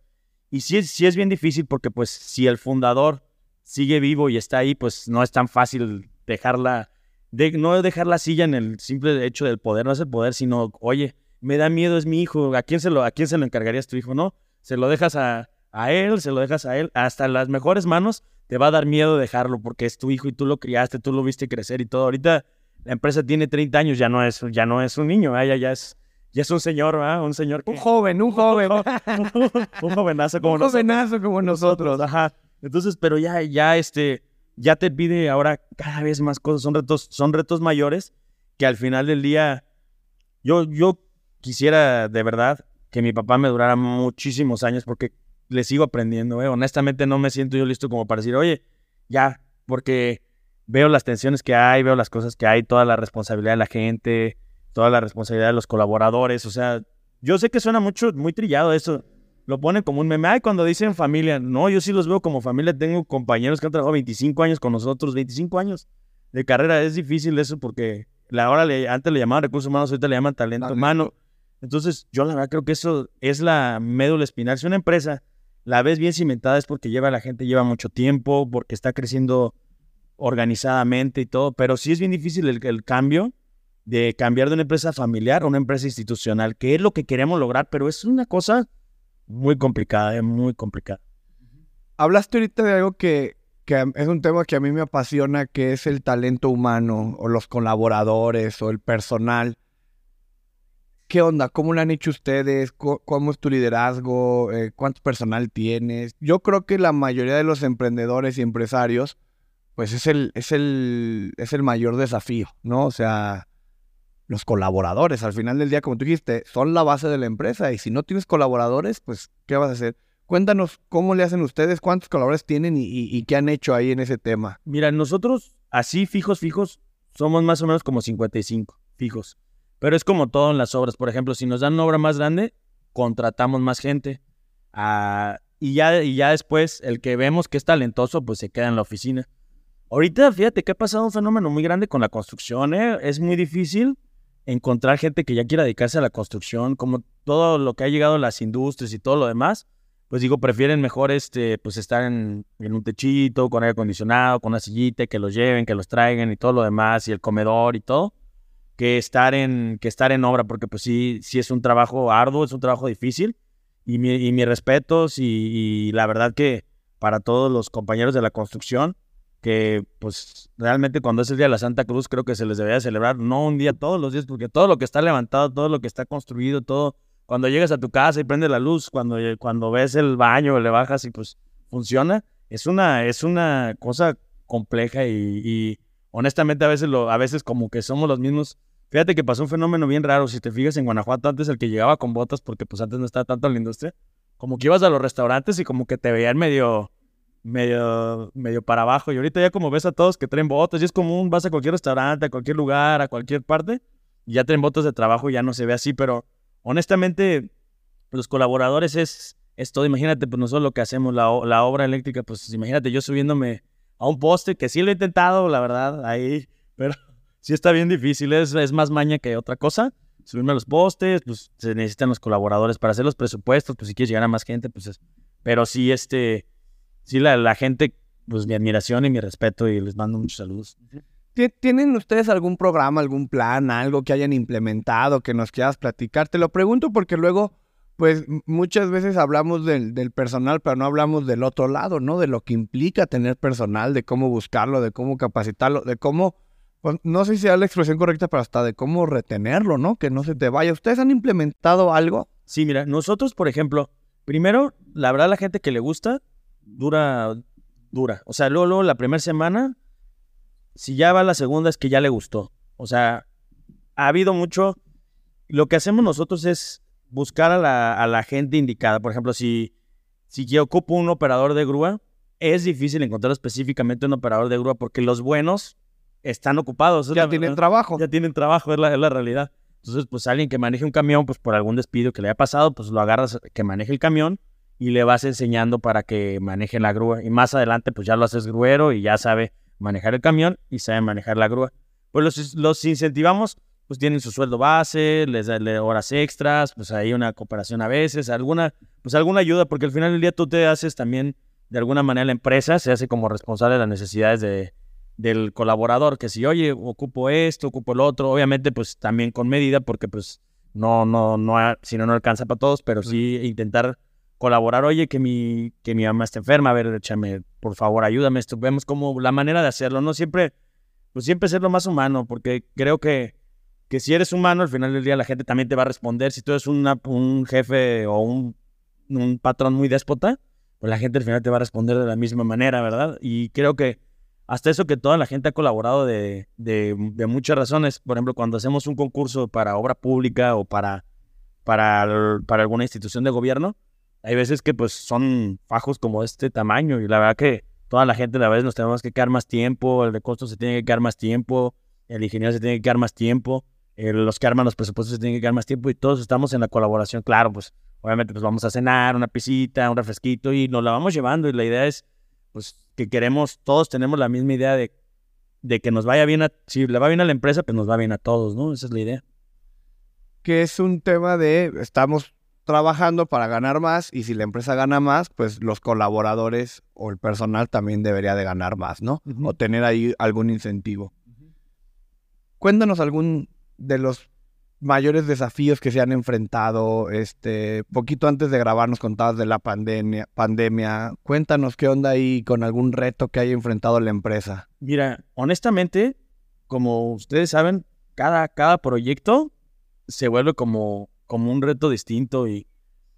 Y sí, sí es bien difícil porque pues si el fundador sigue vivo y está ahí, pues no es tan fácil dejarla, de, no dejar la silla en el simple hecho del poder, no es el poder, sino, oye, me da miedo, es mi hijo, ¿a quién se lo, a quién se lo encargarías tu hijo? No, se lo dejas a, a él, se lo dejas a él, hasta las mejores manos te va a dar miedo dejarlo porque es tu hijo y tú lo criaste, tú lo viste crecer y todo. Ahorita la empresa tiene 30 años, ya no es, ya no es un niño, ya, ya es ya es un señor, ¿verdad? Un señor Un joven, un joven. un jovenazo como un jovenazo como nosotros. Ajá. Entonces, pero ya, ya, este, ya te pide ahora cada vez más cosas. Son retos, son retos mayores que al final del día, yo, yo quisiera de verdad que mi papá me durara muchísimos años porque le sigo aprendiendo, ¿eh? Honestamente no me siento yo listo como para decir, oye, ya, porque veo las tensiones que hay, veo las cosas que hay, toda la responsabilidad de la gente, toda la responsabilidad de los colaboradores. O sea, yo sé que suena mucho, muy trillado eso. Lo ponen como un meme. Ay, cuando dicen familia. No, yo sí los veo como familia. Tengo compañeros que han trabajado 25 años con nosotros, 25 años de carrera. Es difícil eso porque la hora le, antes le llamaban recursos humanos, ahorita le llaman talento humano. Entonces, yo la verdad creo que eso es la médula espinal. Si una empresa la ves bien cimentada es porque lleva la gente, lleva mucho tiempo, porque está creciendo organizadamente y todo, pero sí es bien difícil el, el cambio de cambiar de una empresa familiar a una empresa institucional, que es lo que queremos lograr, pero es una cosa muy complicada, es muy complicada. Hablaste ahorita de algo que, que es un tema que a mí me apasiona, que es el talento humano o los colaboradores o el personal. ¿Qué onda? ¿Cómo lo han hecho ustedes? ¿Cómo es tu liderazgo? Eh, ¿Cuánto personal tienes? Yo creo que la mayoría de los emprendedores y empresarios, pues es el, es el, es el mayor desafío, ¿no? O sea, los colaboradores, al final del día, como tú dijiste, son la base de la empresa y si no tienes colaboradores, pues, ¿qué vas a hacer? Cuéntanos cómo le hacen ustedes, cuántos colaboradores tienen y, qué han hecho ahí en ese tema. Mira, nosotros así fijos, fijos, somos más o menos como 55 fijos. Pero es como todo en las obras. Por ejemplo, si nos dan una obra más grande, contratamos más gente. Ah, y, ya, y ya después, el que vemos que es talentoso, pues se queda en la oficina. Ahorita, fíjate que ha pasado un fenómeno muy grande con la construcción. ¿eh? Es muy difícil encontrar gente que ya quiera dedicarse a la construcción, como todo lo que ha llegado a las industrias y todo lo demás, pues digo, prefieren mejor este, pues estar en, un techito, con aire acondicionado, con una sillita, que los lleven, que los traigan y todo lo demás, y el comedor y todo, que estar en, que estar en obra, porque pues sí, sí es un trabajo arduo, es un trabajo difícil, y, mi, y mis respetos, y la verdad que para todos los compañeros de la construcción, que pues realmente cuando es el día de la Santa Cruz creo que se les debería celebrar, no un día, todos los días, porque todo lo que está levantado, todo lo que está construido, todo, cuando llegas a tu casa y prende la luz, cuando, eh, cuando ves el baño, le bajas y pues funciona, es una, es una cosa compleja y, honestamente a veces, a veces como que somos los mismos. Fíjate que pasó un fenómeno bien raro, si te fijas en Guanajuato antes el que llegaba con botas, porque pues antes no estaba tanto en la industria, como que ibas a los restaurantes y como que te veían medio medio, medio para abajo. Y ahorita ya como ves a todos que traen botas, y es común, vas a cualquier restaurante, a cualquier lugar, a cualquier parte, y ya traen botas de trabajo y ya no se ve así, pero honestamente los colaboradores es, es todo. Imagínate, pues nosotros lo que hacemos, la, la obra eléctrica, pues imagínate yo subiéndome a un poste, que sí lo he intentado, la verdad, ahí, pero sí está bien difícil, es, es más maña que otra cosa. Subirme a los postes, pues se necesitan los colaboradores para hacer los presupuestos, pues si quieres llegar a más gente, pues es, pero sí, este, sí, la, gente, pues mi admiración y mi respeto y les mando muchos saludos. ¿Tienen ustedes algún programa, algún plan, algo que hayan implementado que nos quieras platicar? Te lo pregunto porque luego, pues muchas veces hablamos del, personal, pero no hablamos del otro lado, ¿no? De lo que implica tener personal, de cómo buscarlo, de cómo capacitarlo, de cómo, pues, no sé si sea la expresión correcta, pero hasta de cómo retenerlo, ¿no? Que no se te vaya. ¿Ustedes han implementado algo? Sí, mira, nosotros, por ejemplo, primero, la verdad, la gente que le gusta, dura, dura. O sea, luego, la primera semana, si ya va la segunda es que ya le gustó. O sea, ha habido mucho... Lo que hacemos nosotros es buscar a la, a la gente indicada. Por ejemplo, si, si yo ocupo un operador de grúa, es difícil encontrar específicamente un operador de grúa porque los buenos están ocupados. Ya tienen trabajo. Ya tienen trabajo, es la, es la realidad. Entonces, pues alguien que maneje un camión, pues por algún despido que le haya pasado, pues lo agarras que maneje el camión y le vas enseñando para que maneje la grúa. Y más adelante, pues ya lo haces gruero y ya sabe manejar el camión y sabe manejar la grúa. Pues los, los incentivamos, pues tienen su sueldo base, les dan horas extras, pues hay una cooperación a veces, alguna, pues alguna ayuda, porque al final del día tú te haces también, de alguna manera la empresa se hace como responsable de las necesidades de, del colaborador, que si, oye, ocupo esto, ocupo el otro, obviamente pues también con medida, porque pues no, no, no, si no, no alcanza para todos, pero sí intentar colaborar, oye, que mi, que mi mamá está enferma, a ver, échame, por favor, ayúdame, vemos como la manera de hacerlo, no siempre, pues siempre ser lo más humano, porque creo que, que si eres humano, al final del día la gente también te va a responder, si tú eres un jefe o un, un patrón muy déspota, pues la gente al final te va a responder de la misma manera, ¿verdad? Y creo que hasta eso que toda la gente ha colaborado de, de, muchas razones. Por ejemplo, cuando hacemos un concurso para obra pública o para, para, para alguna institución de gobierno, hay veces que pues son fajos como este tamaño y la verdad que toda la gente a la vez nos tenemos que quedar más tiempo, el de costos se tiene que quedar más tiempo, el ingeniero se tiene que quedar más tiempo, los que arman los presupuestos se tienen que quedar más tiempo y todos estamos en la colaboración. Claro, pues obviamente pues vamos a cenar, una pisita, un refresquito y nos la vamos llevando y la idea es pues que queremos, todos tenemos la misma idea de, de que nos vaya bien a, si le va bien a la empresa, pues nos va bien a todos, ¿no? Esa es la idea. Que es un tema de, estamos trabajando para ganar más y si la empresa gana más, pues los colaboradores o el personal también debería de ganar más, ¿no? O tener ahí algún incentivo. Cuéntanos algún de los mayores desafíos que se han enfrentado. Este, poquito antes de grabar nos contabas de la pandemia, pandemia. Cuéntanos qué onda ahí con algún reto que haya enfrentado la empresa. Mira, honestamente, como ustedes saben, cada, cada proyecto se vuelve como, como un reto distinto y,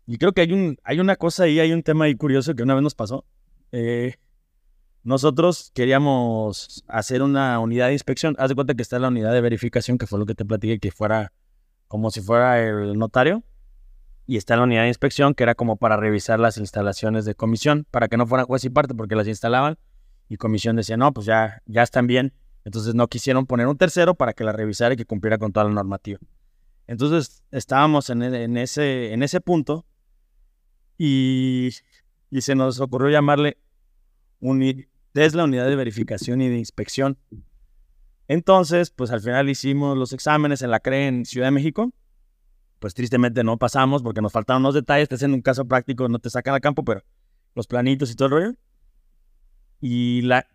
y creo que hay, un, hay una cosa ahí, hay un tema ahí curioso que una vez nos pasó. Eh, nosotros queríamos hacer una unidad de inspección. Haz de cuenta que está la unidad de verificación, que fue lo que te platiqué, que fuera como si fuera el notario. Y está la unidad de inspección, que era como para revisar las instalaciones de comisión, para que no fuera juez y parte, porque las instalaban. Y comisión decía, no, pues ya, ya están bien. Entonces no quisieron poner un tercero para que la revisara y que cumpliera con toda la normativa. Entonces estábamos en, ese, punto y, se nos ocurrió llamarle Tesla Unidad de Verificación y de Inspección. Entonces, pues al final hicimos los exámenes en la CRE en Ciudad de México. Pues tristemente no pasamos porque nos faltaron los detalles. Te hacen un caso práctico, no te sacan a campo, pero los planitos y todo el rollo. Y, la,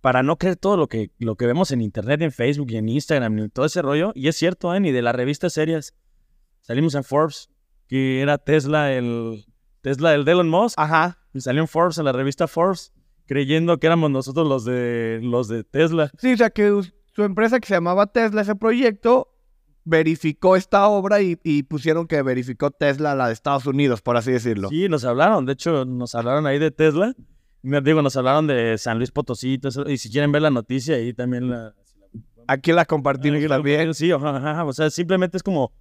para no creer todo lo que, lo que vemos en internet, en Facebook y en Instagram y todo ese rollo, y es cierto, ¿eh? ni de las revistas serias. Salimos en Forbes, que era Tesla, el Tesla, el de Elon Musk. Ajá. Y salió en Forbes, en la revista Forbes creyendo que éramos nosotros los de, los de Tesla. Sí, o sea que su empresa que se llamaba Tesla, ese proyecto, verificó esta obra y, pusieron que verificó Tesla, la de Estados Unidos, por así decirlo. Sí, nos hablaron, de hecho, nos hablaron ahí de Tesla. Digo, nos hablaron de San Luis Potosí, y, si quieren ver la noticia, ahí también la... Aquí la compartimos también. Sí, o sea, simplemente es como...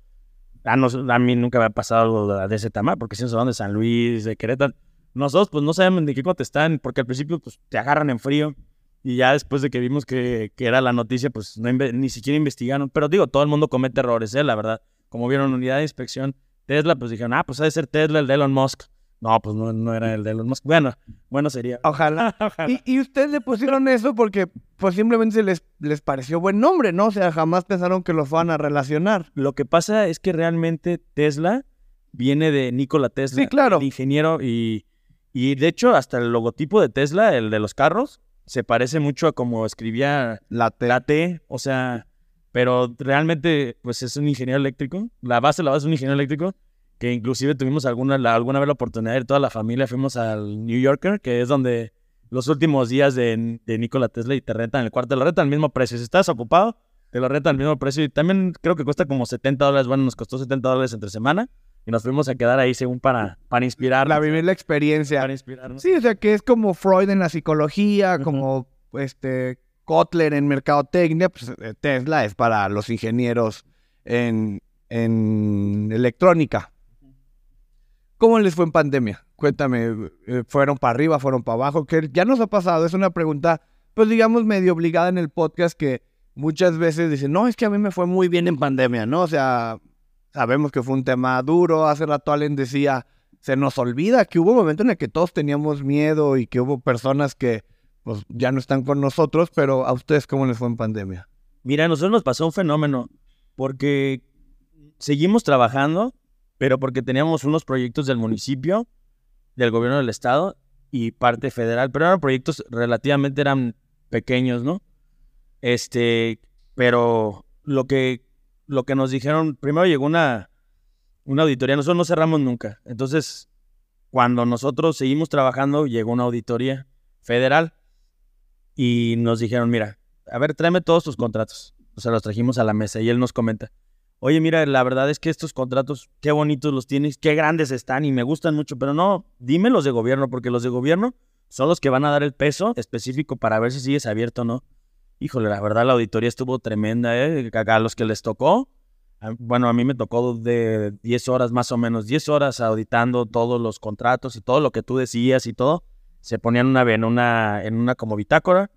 A, a mí nunca me ha pasado algo de, ese tamaño, porque si nos hablan de San Luis, de Querétaro, nosotros pues no sabemos ni qué contestar, porque al principio pues te agarran en frío y ya después de que vimos que, que era la noticia, pues ni siquiera investigaron. Pero digo, todo el mundo comete errores, ¿eh? La verdad. Como vieron unidad de inspección Tesla, pues dijeron, ah, pues ha de ser Tesla el de Elon Musk. No, pues no, no era el de Elon Musk. Bueno, bueno sería. Ojalá. Y, y, ustedes le pusieron eso porque pues simplemente les, les pareció buen nombre, ¿no? O sea, jamás pensaron que los van a relacionar. Lo que pasa es que realmente Tesla viene de Nikola Tesla. Sí, claro. El ingeniero y y de hecho, hasta el logotipo de Tesla, el de los carros, se parece mucho a como escribía la T. o sea, pero realmente, pues es un ingeniero eléctrico. La base, la base es un ingeniero eléctrico, que inclusive tuvimos alguna, alguna vez la oportunidad de ir toda la familia, fuimos al New Yorker, que es donde los últimos días de, de Nikola Tesla y te rentan el cuarto, te lo rentan al mismo precio. Si estás ocupado, te lo rentan al mismo precio y también creo que cuesta como 70 dólares, bueno, nos costó 70 dólares entre semana y nos fuimos a quedar ahí según para, para inspirarnos. Para vivir la experiencia. Para inspirarnos. Sí, o sea que es como Freud en la psicología, como este Kotler en mercadotecnia, pues eh, Tesla es para los ingenieros en, en electrónica. ¿Cómo les fue en pandemia? Cuéntame, eh, ¿fueron para arriba, fueron para abajo? Que ya nos ha pasado, es una pregunta, pues digamos, medio obligada en el podcast que muchas veces dicen, no, es que a mí me fue muy bien en pandemia, ¿no? O sea, sabemos que fue un tema duro. Hace rato Allen decía, se nos olvida que hubo un momento en el que todos teníamos miedo y que hubo personas que pues, ya no están con nosotros, pero a ustedes, ¿cómo les fue en pandemia? Mira, a nosotros nos pasó un fenómeno, porque seguimos trabajando, pero porque teníamos unos proyectos del municipio, del gobierno del estado y parte federal, pero eran proyectos relativamente eran pequeños, ¿no? Este, pero lo que, lo que nos dijeron, primero llegó una, una auditoría, nosotros no cerramos nunca. Entonces, cuando nosotros seguimos trabajando, llegó una auditoría federal y nos dijeron, mira, a ver, tráeme todos tus contratos. O sea, los trajimos a la mesa y él nos comenta, oye, mira, la verdad es que estos contratos, qué bonitos los tienes, qué grandes están y me gustan mucho, pero no, dime los de gobierno, porque los de gobierno son los que van a dar el peso específico para ver si sigues abierto o no. Híjole, la verdad la auditoría estuvo tremenda, ¿eh? A los que les tocó, bueno, a mí me tocó de 10 horas más o menos, 10 horas auditando todos los contratos y todo lo que tú decías y todo. Se ponían una, en, una, en una como bitácora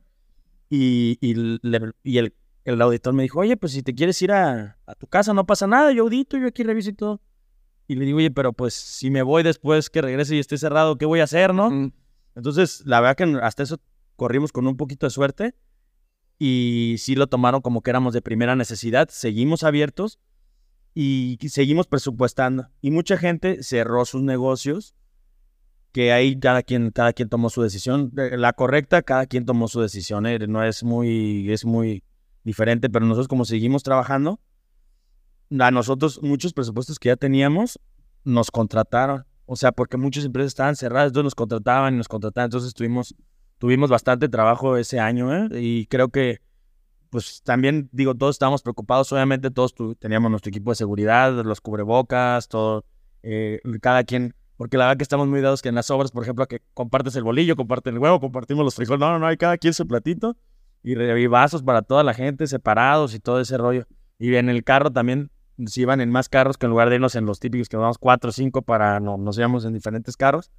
y, y, y el, el, auditor me dijo, oye, pues si te quieres ir a, a, tu casa no pasa nada, yo audito, yo aquí reviso y todo. Y le digo, oye, pero pues si me voy después que regrese y esté cerrado, ¿qué voy a hacer, no? Entonces, la verdad que hasta eso corrimos con un poquito de suerte y sí lo tomaron como que éramos de primera necesidad, seguimos abiertos y seguimos presupuestando. Y mucha gente cerró sus negocios, que ahí cada quien, cada quien tomó su decisión. La correcta, cada quien tomó su decisión. ¿eh? No es muy, es muy diferente, pero nosotros como seguimos trabajando, a nosotros muchos presupuestos que ya teníamos nos contrataron. O sea, porque muchas empresas estaban cerradas, entonces nos contrataban y nos contrataban. Entonces tuvimos, tuvimos bastante trabajo ese año, ¿eh? Y creo que pues también digo, todos estábamos preocupados, obviamente todos teníamos nuestro equipo de seguridad, los cubrebocas, todo, eh, cada quien, porque la verdad que estamos muy dados que en las obras, por ejemplo, que compartes el bolillo, comparten el huevo, compartimos los frijoles, no, no, no, hay cada quien su platito y, vasos para toda la gente separados y todo ese rollo. Y en el carro también si iban en más carros que en lugar de irnos en los típicos que vamos cuatro o cinco para no nos íbamos en diferentes carros,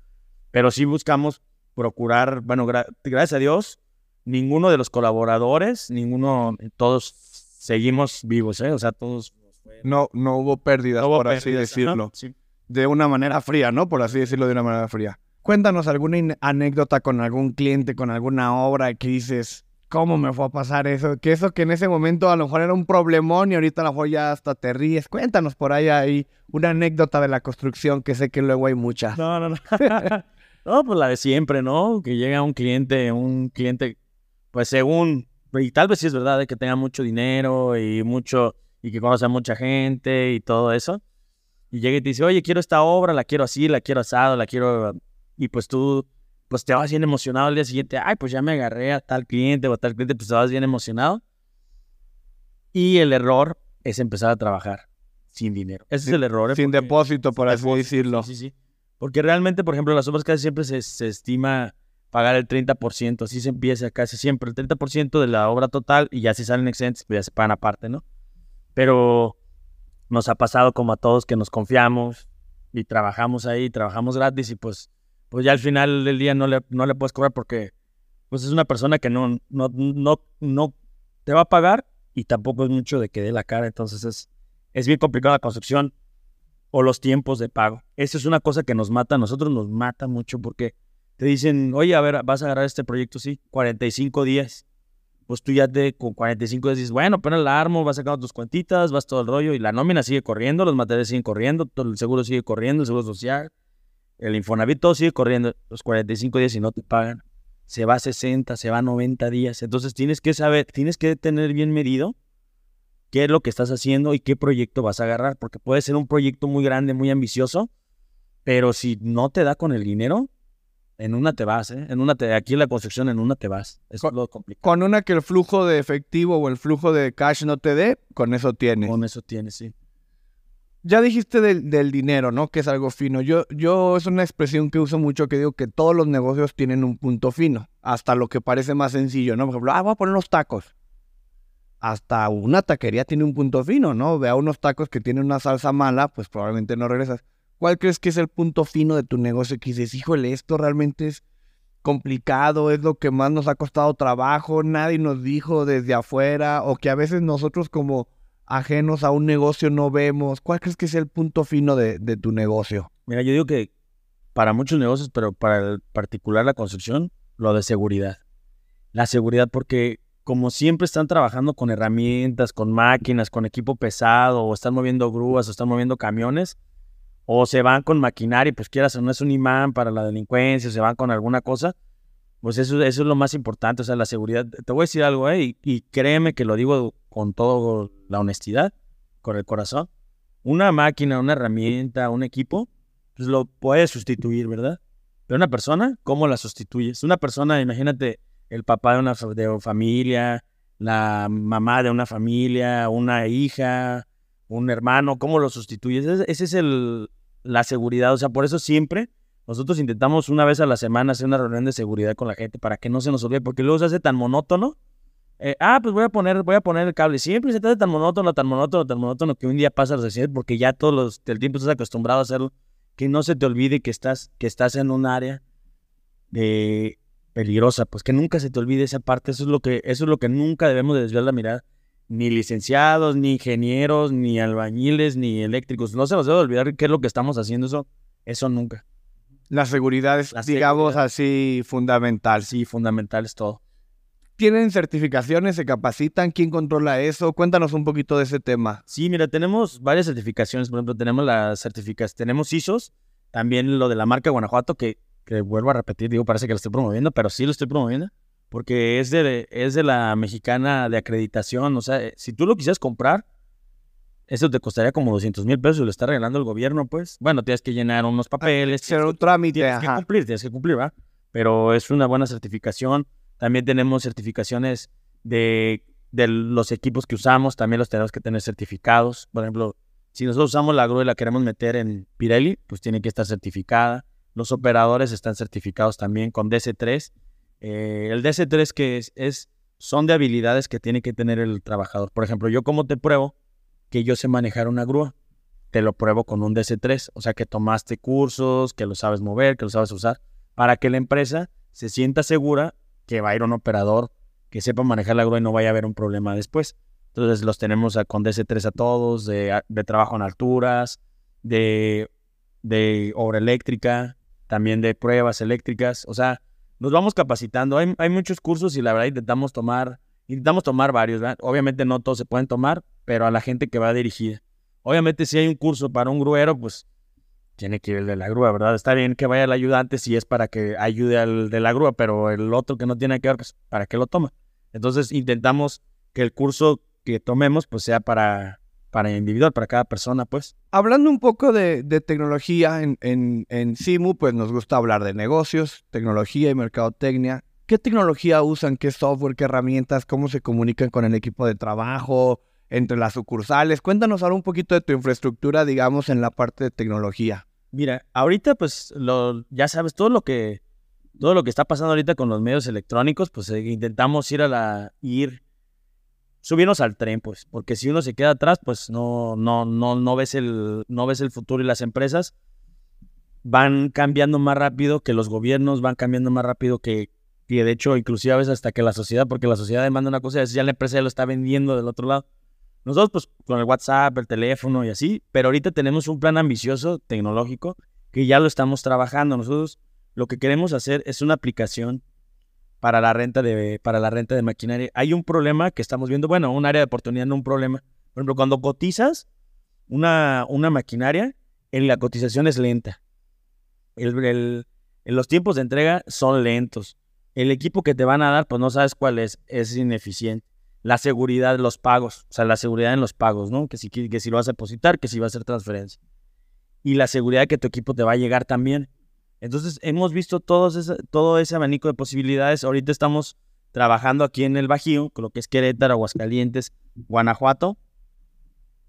pero sí buscamos procurar, bueno, gracias a Dios, ninguno de los colaboradores, ninguno, todos seguimos vivos, ¿eh? O sea, todos... No, no hubo pérdidas, por así decirlo. De una manera fría, ¿no? Por así decirlo, de una manera fría. Cuéntanos alguna anécdota con algún cliente, con alguna obra que dices, ¿cómo me fue a pasar eso? Que eso que en ese momento a lo mejor era un problemón y ahorita a lo mejor ya hasta te ríes. Cuéntanos por ahí, ahí una anécdota de la construcción que sé que luego hay muchas. No, no, no. no, pues la de siempre, ¿no? Que llega un cliente, un cliente pues según, y tal vez sí es verdad, de que tenga mucho dinero y mucho, y que conoce a mucha gente y todo eso. Y llega y te dice, oye, quiero esta obra, la quiero así, la quiero asado, la quiero... Y pues tú, pues te vas bien emocionado al día siguiente, ay, pues ya me agarré a tal cliente o a tal cliente, pues te vas bien emocionado. Y el error es empezar a trabajar sin dinero. Ese es el error. ¿eh? Sin depósito, por así decirlo. Sí, sí, Porque realmente, por ejemplo, las obras casi siempre se, se estima pagar el 30%, así se empieza casi siempre, el 30% de la obra total y ya si salen excedentes, pues ya se pagan aparte, ¿no? Pero nos ha pasado como a todos que nos confiamos y trabajamos ahí, trabajamos gratis y pues, pues ya al final del día no le, no le puedes cobrar porque pues es una persona que no, no, no, no te va a pagar y tampoco es mucho de que dé la cara, entonces es, es bien complicada la construcción o los tiempos de pago. Esa es una cosa que nos mata, a nosotros nos mata mucho porque te dicen, oye, a ver, vas a agarrar este proyecto, sí, 45 días. Pues tú ya te, con 45 días dices, bueno, apenas la armo, vas sacando tus cuentitas, vas todo el rollo, y la nómina sigue corriendo, los materiales siguen corriendo, todo el seguro sigue corriendo, el seguro social, el Infonavit, todo sigue corriendo. Los 45 días y no te pagan. Se va a 60, se va a 90 días. Entonces tienes que saber, tienes que tener bien medido qué es lo que estás haciendo y qué proyecto vas a agarrar, porque puede ser un proyecto muy grande, muy ambicioso, pero si no te da con el dinero, en una te vas, ¿eh? En una te, aquí en la construcción, en una te vas. Es con, lo complicado. Con una que el flujo de efectivo o el flujo de cash no te dé, con eso tienes. Con eso tienes, sí. Ya dijiste del, dinero, ¿no? Que es algo fino. Yo, yo es una expresión que uso mucho que digo que todos los negocios tienen un punto fino. Hasta lo que parece más sencillo, ¿no? Por ejemplo, ah, voy a poner los tacos. Hasta una taquería tiene un punto fino, ¿no? Vea unos tacos que tienen una salsa mala, pues probablemente no regresas. ¿Cuál crees que es el punto fino de tu negocio que dices, híjole, esto realmente es complicado, es lo que más nos ha costado trabajo, nadie nos dijo desde afuera o que a veces nosotros como ajenos a un negocio no vemos? ¿Cuál crees que es el punto fino de, tu negocio? Mira, yo digo que para muchos negocios, pero para el particular la construcción, lo de seguridad. La seguridad porque como siempre están trabajando con herramientas, con máquinas, con equipo pesado, o están moviendo grúas, o están moviendo camiones, o se van con maquinaria, pues quieras o no es un imán para la delincuencia, o se van con alguna cosa, pues eso, eso es lo más importante, o sea, la seguridad. Te voy a decir algo, ¿eh? y, créeme que lo digo con toda la honestidad, con el corazón. Una máquina, una herramienta, un equipo, pues lo puedes sustituir, ¿verdad? Pero una persona, ¿cómo la sustituyes? Una persona, imagínate, el papá de una de familia, la mamá de una familia, una hija, un hermano, ¿cómo lo sustituyes? Esa es el, la seguridad, o sea, por eso siempre nosotros intentamos una vez a la semana hacer una reunión de seguridad con la gente para que no se nos olvide, porque luego se hace tan monótono. Eh, ah, pues voy a poner, voy a poner el cable. Siempre se te hace tan monótono, tan monótono, tan monótono que un día pasa a los porque ya todos los, el tiempo estás acostumbrado a hacerlo. Que no se te olvide que estás, que estás en un área de peligrosa, pues que nunca se te olvide esa parte. Eso es lo que, eso es lo que nunca debemos de desviar la mirada. Ni licenciados, ni ingenieros, ni albañiles, ni eléctricos. No se nos debe olvidar qué es lo que estamos haciendo eso. Eso nunca. La seguridad es, digamos así, fundamental. Sí, fundamental es todo. ¿Tienen certificaciones? ¿Se capacitan? ¿Quién controla eso? Cuéntanos un poquito de ese tema. Sí, mira, tenemos varias certificaciones. Por ejemplo, tenemos las certificaciones, tenemos ISOs, también lo de la marca Guanajuato, que, que vuelvo a repetir, digo, parece que lo estoy promoviendo, pero sí lo estoy promoviendo, porque es de, es de la mexicana de acreditación. O sea, si tú lo quisieras comprar, eso te costaría como 200 mil pesos y lo está regalando el gobierno, pues. Bueno, tienes que llenar unos ah, papeles. Hacer un trámite. Tienes que cumplir, tienes que cumplir, ¿va? Pero es una buena certificación. También tenemos certificaciones de, de los equipos que usamos, también los tenemos que tener certificados. Por ejemplo, si nosotros usamos la grúa y la queremos meter en Pirelli, pues tiene que estar certificada. Los operadores están certificados también con DC3. Eh, el DC3 que es, es, son de habilidades que tiene que tener el trabajador. Por ejemplo, yo como te pruebo que yo sé manejar una grúa. Te lo pruebo con un DC3, o sea que tomaste cursos, que lo sabes mover, que lo sabes usar, para que la empresa se sienta segura que va a ir un operador que sepa manejar la grúa y no vaya a haber un problema después. Entonces los tenemos con DC3 a todos, de, trabajo en alturas, de, de obra eléctrica, también de pruebas eléctricas. O sea, nos vamos capacitando. Hay, hay muchos cursos y la verdad intentamos tomar Intentamos tomar varios, Obviamente no todos se pueden tomar, pero a la gente que va dirigida. Obviamente si hay un curso para un gruero, pues tiene que ir el de la grúa, ¿verdad? Está bien que vaya el ayudante si es para que ayude al de la grúa, pero el otro que no tiene que ver, pues ¿para qué lo toma? Entonces intentamos que el curso que tomemos, pues sea para, para individual, para cada persona, pues. Hablando un poco de, tecnología en, en, en CIMU, pues nos gusta hablar de negocios, tecnología y mercadotecnia. ¿Qué tecnología usan? ¿Qué software? ¿Qué herramientas? ¿Cómo se comunican con el equipo de trabajo? Entre las sucursales. Cuéntanos ahora un poquito de tu infraestructura, digamos, en la parte de tecnología. Mira, ahorita pues lo, ya sabes, todo lo que todo lo que está pasando ahorita con los medios electrónicos, pues eh, intentamos ir a la ir subirnos al tren, pues, porque si uno se queda atrás, pues no no no no ves el no ves el futuro y las empresas van cambiando más rápido que los gobiernos, van cambiando más rápido que, y de hecho inclusive a veces hasta que la sociedad, porque la sociedad demanda una cosa y ya la empresa ya lo está vendiendo del otro lado. Nosotros pues con el WhatsApp, el teléfono y así, pero ahorita tenemos un plan ambicioso tecnológico que ya lo estamos trabajando. Nosotros lo que queremos hacer es una aplicación para la renta de, para la renta de maquinaria. Hay un problema que estamos viendo, bueno, un área de oportunidad, no un problema. Por ejemplo, cuando cotizas una, una maquinaria, en la cotización es lenta. el, los tiempos de entrega son lentos el equipo que te van a dar, pues no sabes cuál es, es ineficiente. La seguridad de los pagos, o sea, la seguridad en los pagos, ¿no? Que si, que si lo vas a depositar, que si va a hacer transferencia. Y la seguridad de que tu equipo te va a llegar también. Entonces, hemos visto ese, todo ese abanico de posibilidades. Ahorita estamos trabajando aquí en el Bajío, con lo que es Querétaro, Aguascalientes, Guanajuato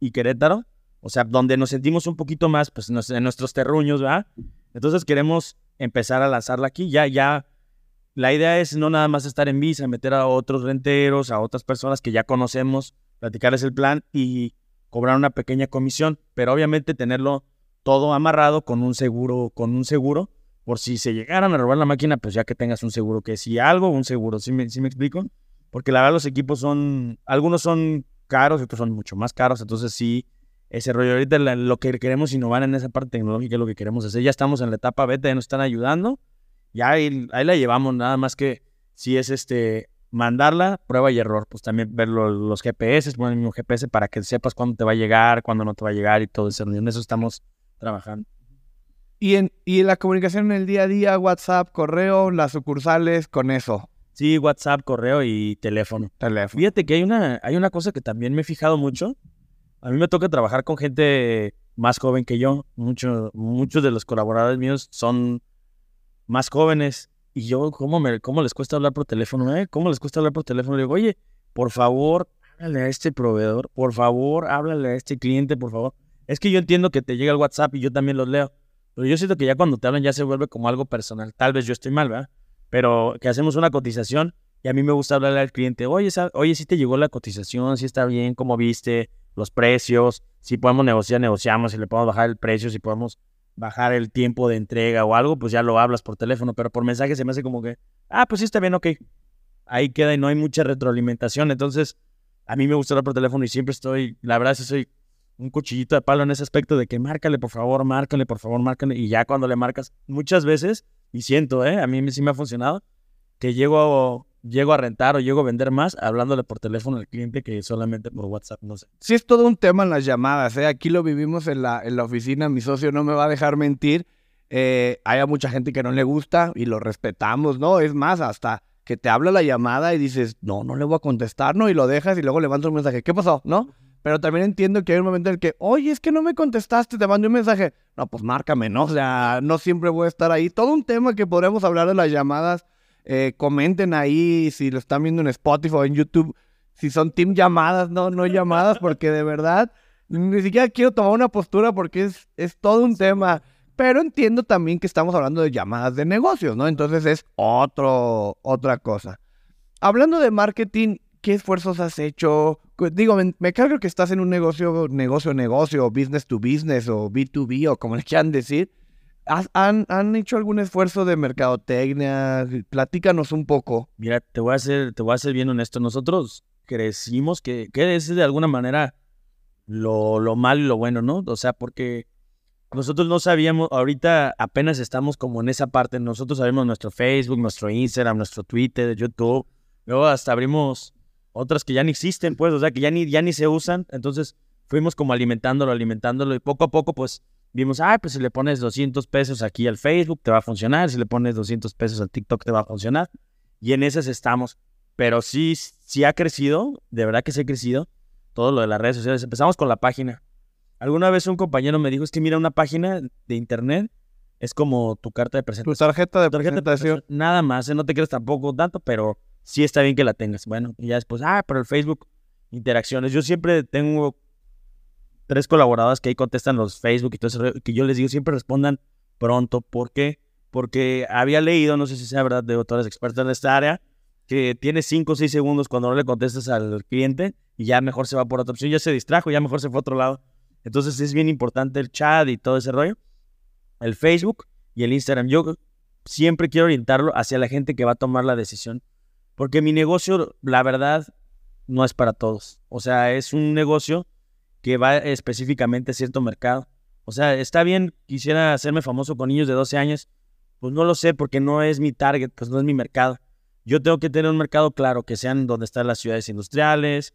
y Querétaro. O sea, donde nos sentimos un poquito más, pues, en nuestros terruños, ¿verdad? Entonces, queremos empezar a lanzarla aquí. Ya, ya la idea es no nada más estar en visa, meter a otros renteros, a otras personas que ya conocemos, platicarles el plan y cobrar una pequeña comisión, pero obviamente tenerlo todo amarrado con un seguro, con un seguro por si se llegaran a robar la máquina, pues ya que tengas un seguro, que si algo, un seguro, ¿sí me, sí me explico? Porque la verdad los equipos son, algunos son caros, otros son mucho más caros, entonces sí, ese rollo ahorita lo que queremos innovar en esa parte tecnológica es lo que queremos hacer, ya estamos en la etapa beta, ya nos están ayudando, ya ahí, ahí la llevamos, nada más que si es este, mandarla, prueba y error, pues también ver lo- los GPS, poner el mismo GPS para que sepas cuándo te va a llegar, cuándo no te va a llegar y todo eso, en eso estamos trabajando. Y en, y en la comunicación en el día a día, WhatsApp, correo, las sucursales, con eso. Sí, WhatsApp, correo y teléfono. Teléfono. Fíjate que hay una, hay una cosa que también me he fijado mucho. A mí me toca trabajar con gente más joven que yo. Mucho, muchos de los colaboradores míos son más jóvenes. Y yo, ¿cómo, me, ¿cómo les cuesta hablar por teléfono? Eh? ¿Cómo les cuesta hablar por teléfono? Le digo, oye, por favor, háblale a este proveedor. Por favor, háblale a este cliente, por favor. Es que yo entiendo que te llega el WhatsApp y yo también los leo. Pero yo siento que ya cuando te hablan ya se vuelve como algo personal. Tal vez yo estoy mal, ¿verdad? Pero que hacemos una cotización y a mí me gusta hablarle al cliente, oye, oye, si te llegó la cotización, si está bien, cómo viste, los precios, si podemos negociar, negociamos, si le podemos bajar el precio, si podemos bajar el tiempo de entrega o algo, pues ya lo hablas por teléfono, pero por mensaje se me hace como que, ah, pues sí está bien, ok. Ahí queda y no hay mucha retroalimentación, entonces a mí me gusta hablar por teléfono y siempre estoy, la verdad, sí soy un cuchillito de palo en ese aspecto de que márcale, por favor, márcale, por favor, márcale, y ya cuando le marcas, muchas veces, y siento, ¿eh? A mí sí me ha funcionado, que llego, llego a rentar o llego a vender más hablándole por teléfono al cliente que solamente por WhatsApp, no sé. Sí es todo un tema en las llamadas, ¿eh? Aquí lo vivimos en la, en la oficina, mi socio no me va a dejar mentir. Eh, hay a mucha gente que no le gusta y lo respetamos, ¿no? Es más, hasta que te habla la llamada y dices, no, no le voy a contestar, ¿no? Y lo dejas y luego levantas un mensaje, ¿qué pasó? ¿No? Pero también entiendo que hay un momento en el que, oye, es que no me contestaste, te mandé un mensaje. No, pues márcame, ¿no? O sea, no siempre voy a estar ahí. Todo un tema que podremos hablar de las llamadas. Eh, comenten ahí si lo están viendo en Spotify o en YouTube, si son team llamadas, no, no llamadas, porque de verdad ni siquiera quiero tomar una postura porque es, es todo un tema. Pero entiendo también que estamos hablando de llamadas de negocios, ¿no? Entonces es otro, otra cosa. Hablando de marketing, ¿qué esfuerzos has hecho? Digo, me, me cargo que estás en un negocio, negocio, negocio, business to business o B2B o como le quieran decir. ¿Has- han, ¿Han hecho algún esfuerzo de mercadotecnia? Platícanos un poco. Mira, te voy a ser, te voy a ser bien honesto. Nosotros crecimos, que, que es de alguna manera lo, lo malo y lo bueno, ¿no? O sea, porque nosotros no sabíamos, ahorita apenas estamos como en esa parte. Nosotros sabemos nuestro Facebook, nuestro Instagram, nuestro Twitter, YouTube. Luego hasta abrimos otras que ya ni existen, pues, o sea, que ya ni, ya ni se usan. Entonces fuimos como alimentándolo, alimentándolo y poco a poco, pues, vimos, ah, pues si le pones 200 pesos aquí al Facebook, te va a funcionar. Si le pones 200 pesos al TikTok, te va a funcionar. Y en esas estamos. Pero sí, sí ha crecido, de verdad que sí ha crecido todo lo de las redes sociales. Empezamos con la página. Alguna vez un compañero me dijo, es que mira, una página de internet es como tu carta de Tu presentación. tarjeta de Tu tarjeta de presentación. presentación, Nada más, ¿eh? no te crees tampoco tanto, pero sí está bien que la tengas. Bueno, y ya después, ah, pero el Facebook, interacciones. Yo siempre tengo tres colaboradoras que ahí contestan los Facebook y todo eso, que yo les digo, siempre respondan pronto. ¿Por qué? Porque había leído, no sé si sea verdad, de autores expertos en esta área, que tiene 5 o 6 segundos cuando no le contestas al cliente y ya mejor se va por otra opción, ya se distrajo, ya mejor se fue a otro lado. Entonces es bien importante el chat y todo ese rollo, el Facebook y el Instagram. Yo siempre quiero orientarlo hacia la gente que va a tomar la decisión, porque mi negocio, la verdad, no es para todos. O sea, es un negocio que va específicamente a cierto mercado. O sea, está bien, quisiera hacerme famoso con niños de 12 años, pues no lo sé porque no es mi target, pues no es mi mercado. Yo tengo que tener un mercado claro, que sean donde están las ciudades industriales,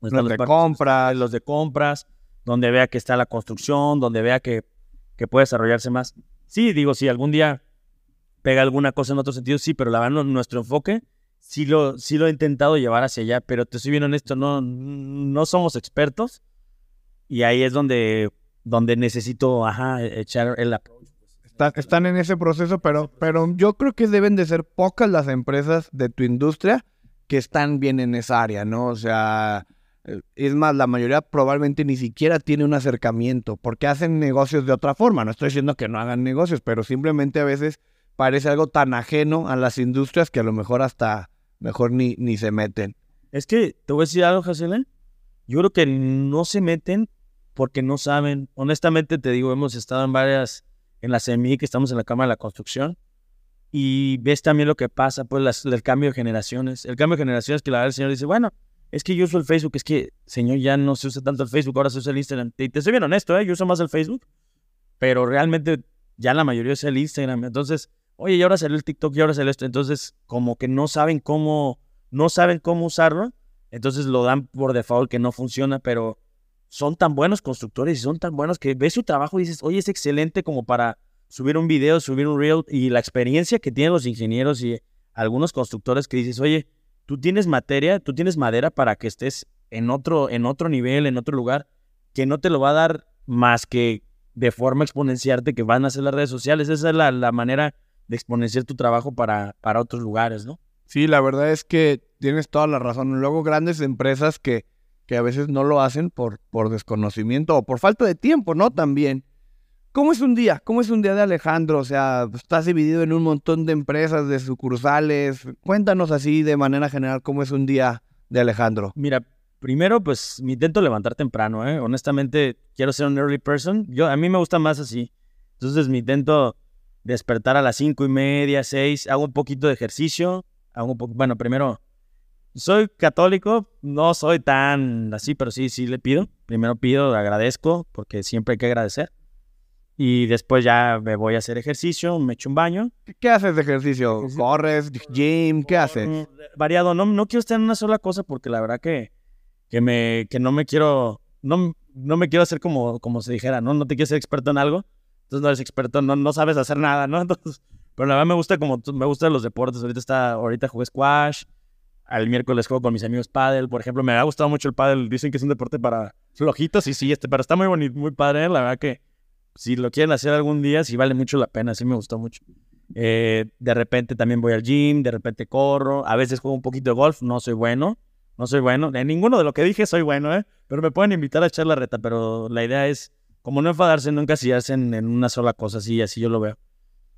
donde Los están de compras. los de compras, donde vea que está la construcción, donde vea que, que puede desarrollarse más. Sí, digo, si algún día pega alguna cosa en otro sentido, sí, pero la verdad, nuestro enfoque sí lo, sí lo he intentado llevar hacia allá, pero te soy bien honesto, no, no somos expertos y ahí es donde, donde necesito, ajá, echar el approach. Está- están en ese proceso, pero, pero yo creo que deben de ser pocas las empresas de tu industria que están bien en esa área, ¿no? O sea, eh, es más, la mayoría probablemente ni siquiera tiene un acercamiento, porque hacen negocios de otra forma. No estoy diciendo que no hagan negocios, pero simplemente a veces parece algo tan ajeno a las industrias que a lo mejor hasta mejor ni, ni se meten. Es que, te voy a decir algo, Jacelen. Yo creo que no se meten porque no saben. Honestamente te digo, hemos estado en varias en la CMI, que estamos en la Cámara de la Construcción, y ves también lo que pasa, pues el cambio de generaciones. El cambio de generaciones que la verdad el señor dice, bueno, es que yo uso el Facebook, es que, señor, ya no se usa tanto el Facebook, ahora se usa el Instagram. Y te soy bien honesto, ¿eh? yo uso más el Facebook, pero realmente ya la mayoría usa el Instagram. Entonces, oye, y ahora salió el TikTok y ahora salió esto. Entonces, como que no saben cómo, no saben cómo usarlo, entonces lo dan por default que no funciona, pero son tan buenos constructores y son tan buenos que ves su trabajo y dices, oye, es excelente como para subir un video, subir un reel y la experiencia que tienen los ingenieros y algunos constructores que dices, oye, tú tienes materia, tú tienes madera para que estés en otro, en otro nivel, en otro lugar, que no te lo va a dar más que de forma exponenciarte que van a hacer las redes sociales. Esa es la, la manera de exponenciar tu trabajo para, para otros lugares, ¿no? Sí, la verdad es que tienes toda la razón. Luego grandes empresas que, que a veces no lo hacen por, por desconocimiento o por falta de tiempo, ¿no? También. ¿Cómo es un día? ¿Cómo es un día de Alejandro? O sea, estás dividido en un montón de empresas, de sucursales. Cuéntanos así de manera general cómo es un día de Alejandro. Mira, primero pues me intento levantar temprano, ¿eh? Honestamente, quiero ser un early person. Yo, a mí me gusta más así. Entonces me intento despertar a las cinco y media, seis, hago un poquito de ejercicio, hago un bueno, primero, soy católico, no soy tan así, pero sí, sí le pido. Primero pido, agradezco, porque siempre hay que agradecer. Y después ya me voy a hacer ejercicio, me echo un baño. ¿Qué haces de ejercicio? ¿Corres? ¿Gym? ¿Qué haces? Variado. No, no quiero estar en una sola cosa porque la verdad que, que, me, que no me quiero... No, no me quiero hacer como, como se dijera, ¿no? No te quieres ser experto en algo. Entonces no eres experto, no, no sabes hacer nada, ¿no? Entonces, pero la verdad me gusta como... Me gustan los deportes. Ahorita está... Ahorita jugué squash. Al miércoles juego con mis amigos paddle, por ejemplo. Me ha gustado mucho el paddle. Dicen que es un deporte para flojitos. Y sí, este, pero está muy bonito, muy padre. La verdad que si lo quieren hacer algún día, sí vale mucho la pena, sí me gustó mucho. Eh, de repente también voy al gym, de repente corro, a veces juego un poquito de golf, no soy bueno, no soy bueno, en ninguno de lo que dije soy bueno, ¿eh? pero me pueden invitar a echar la reta, pero la idea es como no enfadarse, no encasillarse en, en una sola cosa, así, así yo lo veo.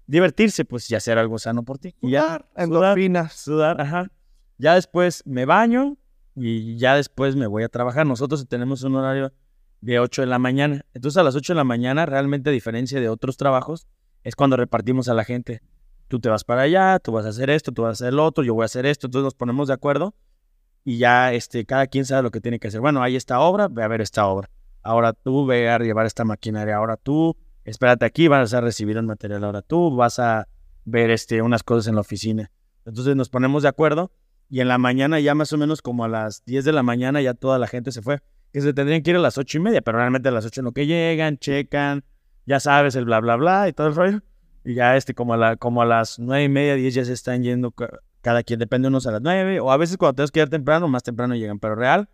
Divertirse, pues, y hacer algo sano por ti. Y ya, endorfinas. Sudar, ajá. Ya después me baño y ya después me voy a trabajar. Nosotros tenemos un horario de 8 de la mañana. Entonces a las 8 de la mañana, realmente a diferencia de otros trabajos, es cuando repartimos a la gente. Tú te vas para allá, tú vas a hacer esto, tú vas a hacer lo otro, yo voy a hacer esto, entonces nos ponemos de acuerdo y ya este, cada quien sabe lo que tiene que hacer. Bueno, hay esta obra, ve a ver esta obra. Ahora tú ve a llevar esta maquinaria, ahora tú, espérate aquí, vas a recibir el material, ahora tú vas a ver este, unas cosas en la oficina. Entonces nos ponemos de acuerdo y en la mañana ya más o menos como a las 10 de la mañana ya toda la gente se fue que se tendrían que ir a las ocho y media, pero realmente a las ocho no que llegan, checan, ya sabes, el bla, bla, bla y todo el rollo. Y ya este, como a, la, como a las nueve y media, diez ya se están yendo cada quien, depende unos a las nueve, o a veces cuando tenemos que ir temprano, más temprano llegan, pero real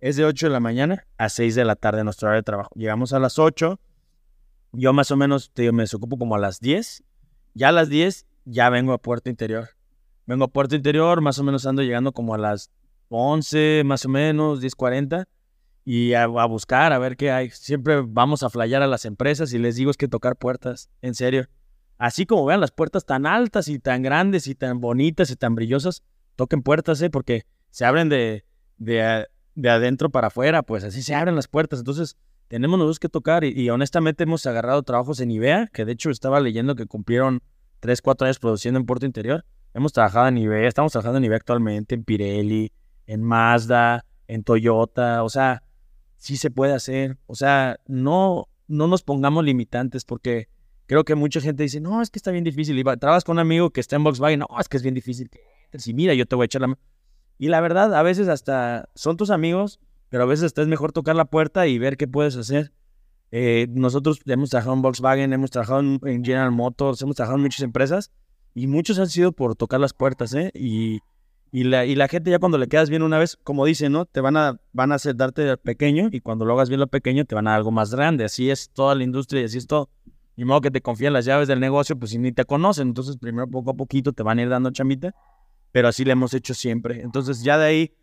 es de 8 de la mañana a 6 de la tarde nuestro hora de trabajo. Llegamos a las 8, yo más o menos te, me desocupo como a las 10, ya a las 10 ya vengo a Puerto Interior. Vengo a Puerto Interior, más o menos ando llegando como a las 11, más o menos, 10.40 y a, buscar, a ver qué hay. Siempre vamos a flayar a las empresas y les digo es que tocar puertas, en serio. Así como vean las puertas tan altas y tan grandes y tan bonitas y tan brillosas, toquen puertas, ¿eh? Porque se abren de, de, de adentro para afuera, pues así se abren las puertas. Entonces, tenemos nosotros que tocar y, honestamente hemos agarrado trabajos en IBEA, que de hecho estaba leyendo que cumplieron 3, 4 años produciendo en Puerto Interior. Hemos trabajado en IBEA, estamos trabajando en IBEA actualmente, en Pirelli, en Mazda, en Toyota, o sea, sí se puede hacer. O sea, no, no nos pongamos limitantes porque creo que mucha gente dice, no, es que está bien difícil. Y trabajas con un amigo que está en Volkswagen, no, es que es bien difícil. Y mira, yo te voy a echar la mano. Y la verdad, a veces hasta son tus amigos, pero a veces hasta es mejor tocar la puerta y ver qué puedes hacer. Eh, nosotros hemos trabajado en Volkswagen, hemos trabajado en, General Motors, hemos trabajado en muchas empresas y muchos han sido por tocar las puertas, ¿eh? Y y la, y la gente ya cuando le quedas bien una vez, como dicen, ¿no? Te van a, van a hacer darte pequeño y cuando lo hagas bien lo pequeño te van a dar algo más grande. Así es toda la industria y así es todo. Ni modo que te confíen las llaves del negocio, pues si ni te conocen. Entonces, primero poco a poquito te van a ir dando chamita, pero así lo hemos hecho siempre. Entonces, ya de ahí,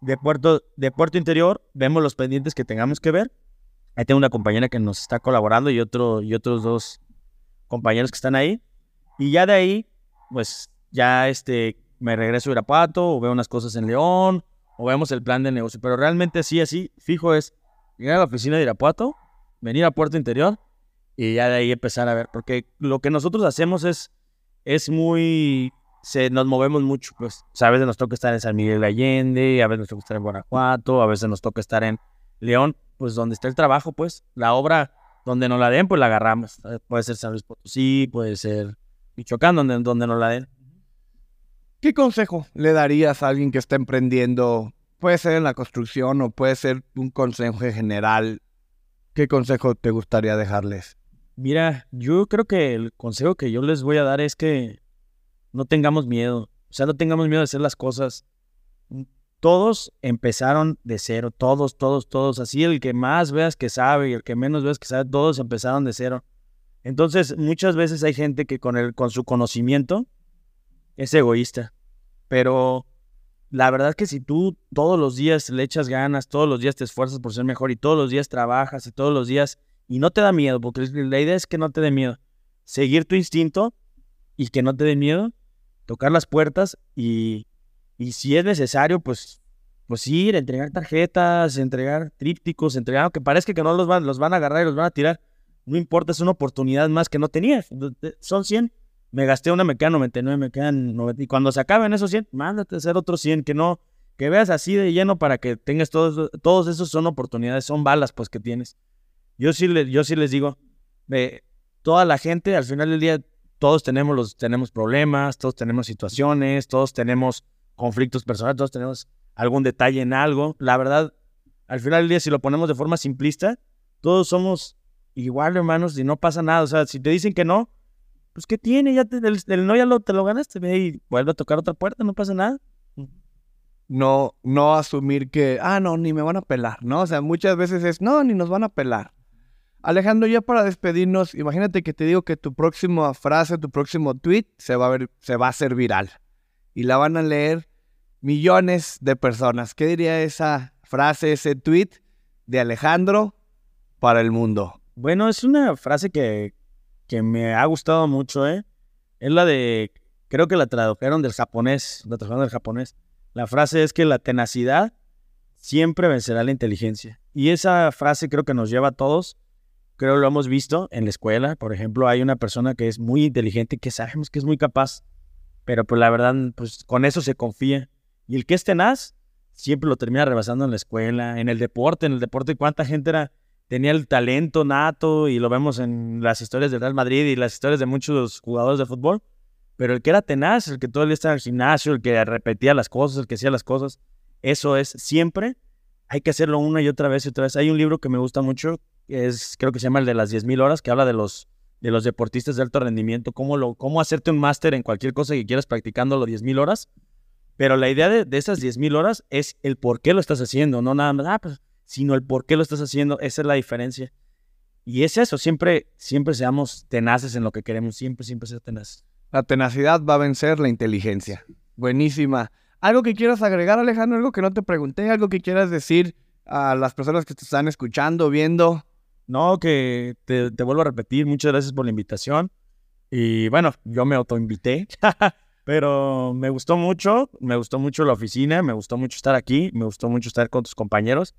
de puerto, de puerto interior, vemos los pendientes que tengamos que ver. Ahí tengo una compañera que nos está colaborando y, otro, y otros dos compañeros que están ahí. Y ya de ahí, pues ya este, me regreso a Irapuato o veo unas cosas en León o vemos el plan de negocio. Pero realmente sí, así, fijo es llegar a la oficina de Irapuato, venir a Puerto Interior y ya de ahí empezar a ver, porque lo que nosotros hacemos es, es muy, se, nos movemos mucho, pues, o sea, a veces nos toca estar en San Miguel de Allende, a veces nos toca estar en Guanajuato, a veces nos toca estar en León, pues donde está el trabajo, pues, la obra donde nos la den, pues la agarramos, puede ser San Luis Potosí, puede ser Michoacán, donde, donde nos la den. ¿Qué consejo le darías a alguien que está emprendiendo? Puede ser en la construcción o puede ser un consejo general. ¿Qué consejo te gustaría dejarles? Mira, yo creo que el consejo que yo les voy a dar es que no tengamos miedo. O sea, no tengamos miedo de hacer las cosas. Todos empezaron de cero, todos, todos, todos. Así el que más veas que sabe y el que menos veas que sabe, todos empezaron de cero. Entonces, muchas veces hay gente que con, el, con su conocimiento es egoísta. Pero la verdad que si tú todos los días le echas ganas, todos los días te esfuerzas por ser mejor y todos los días trabajas y todos los días y no te da miedo, porque la idea es que no te dé miedo. Seguir tu instinto y que no te dé miedo, tocar las puertas y, y si es necesario, pues, pues ir, entregar tarjetas, entregar trípticos, entregar, aunque parezca que no los van, los van a agarrar y los van a tirar. No importa, es una oportunidad más que no tenías. Son 100 me gasté una, me quedan 99, me quedan 90. Y cuando se acaben esos 100, mándate a hacer otros 100, que no, que veas así de lleno para que tengas todos, todos esos son oportunidades, son balas pues que tienes. Yo sí, le, yo sí les digo, de toda la gente, al final del día, todos tenemos, los, tenemos problemas, todos tenemos situaciones, todos tenemos conflictos personales, todos tenemos algún detalle en algo. La verdad, al final del día, si lo ponemos de forma simplista, todos somos igual, hermanos, y no pasa nada. O sea, si te dicen que no, pues ¿qué tiene? Ya te, el, no ya lo, te lo ganaste, ve y vuelve a tocar otra puerta, no pasa nada. No, no asumir que, ah, no, ni me van a pelar, ¿no? O sea, muchas veces es, no, ni nos van a pelar. Alejandro, ya para despedirnos, imagínate que te digo que tu próxima frase, tu próximo tweet se va a ver, se va a hacer viral. Y la van a leer millones de personas. ¿Qué diría esa frase, ese tweet de Alejandro para el mundo? Bueno, es una frase que, que me ha gustado mucho, ¿eh? Es la de, creo que la tradujeron del japonés, la tradujeron del japonés. La frase es que la tenacidad siempre vencerá la inteligencia. Y esa frase creo que nos lleva a todos, creo lo hemos visto en la escuela, por ejemplo, hay una persona que es muy inteligente, que sabemos que es muy capaz, pero pues la verdad, pues con eso se confía. Y el que es tenaz, siempre lo termina rebasando en la escuela, en el deporte, en el deporte, ¿cuánta gente era tenía el talento nato y lo vemos en las historias del Real Madrid y las historias de muchos jugadores de fútbol. Pero el que era tenaz, el que todo el día estaba en el gimnasio, el que repetía las cosas, el que hacía las cosas, eso es siempre. Hay que hacerlo una y otra vez y otra vez. Hay un libro que me gusta mucho, es, creo que se llama el de las 10.000 horas, que habla de los, de los deportistas de alto rendimiento, cómo, lo, cómo hacerte un máster en cualquier cosa que quieras practicando los 10.000 horas. Pero la idea de, de esas 10.000 horas es el por qué lo estás haciendo, no nada más, ah, pues sino el por qué lo estás haciendo. Esa es la diferencia. Y es eso, siempre, siempre seamos tenaces en lo que queremos, siempre, siempre ser tenaces. La tenacidad va a vencer la inteligencia. Buenísima. ¿Algo que quieras agregar, Alejandro? ¿Algo que no te pregunté? ¿Algo que quieras decir a las personas que te están escuchando, viendo? No, que te, te vuelvo a repetir, muchas gracias por la invitación. Y bueno, yo me autoinvité, pero me gustó mucho, me gustó mucho la oficina, me gustó mucho estar aquí, me gustó mucho estar con tus compañeros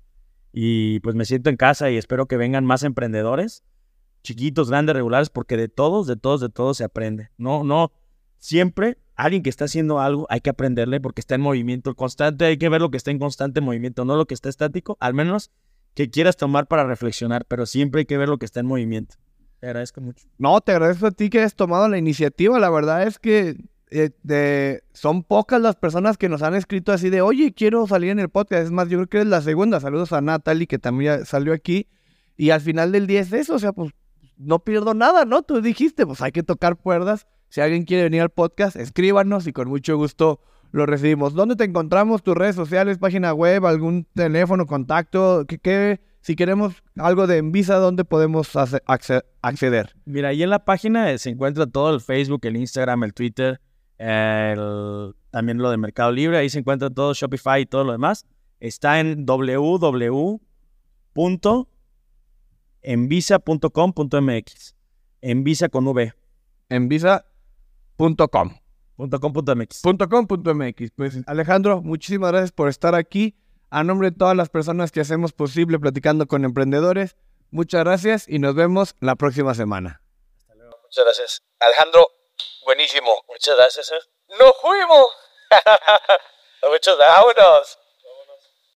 y pues me siento en casa y espero que vengan más emprendedores, chiquitos, grandes, regulares, porque de todos, de todos, de todos se aprende. No, no, siempre alguien que está haciendo algo hay que aprenderle porque está en movimiento constante, hay que ver lo que está en constante movimiento, no lo que está estático, al menos que quieras tomar para reflexionar, pero siempre hay que ver lo que está en movimiento. Te agradezco mucho. No, te agradezco a ti que hayas tomado la iniciativa. La verdad es que eh, son pocas las personas que nos han escrito así de, oye, quiero salir en el podcast. Es más, yo creo que es la segunda. Saludos a Natalie, que también salió aquí. Y al final del día es eso, o sea, pues no pierdo nada, ¿no? Tú dijiste, pues hay que tocar cuerdas. Si alguien quiere venir al podcast, escríbanos y con mucho gusto lo recibimos. ¿Dónde te encontramos? ¿Tus redes sociales, página web, algún teléfono, contacto? ¿Qué, qué si queremos algo de Envisa, ¿dónde podemos acceder? Mira, ahí en la página se encuentra todo el Facebook, el Instagram, el Twitter también lo de Mercado Libre, ahí se encuentra todo Shopify y todo lo demás. Está en www.envisa.com.mx. Envisa con V. Envisa.com. .com.mx. .com.mx. Pues Alejandro, muchísimas gracias por estar aquí. A nombre de todas las personas que hacemos posible platicando con emprendedores, Muchas gracias y nos vemos la próxima semana. Muchas gracias. Alejandro, buenísimo. Muchas gracias. ¡Nos fuimos! Muchas vámonos.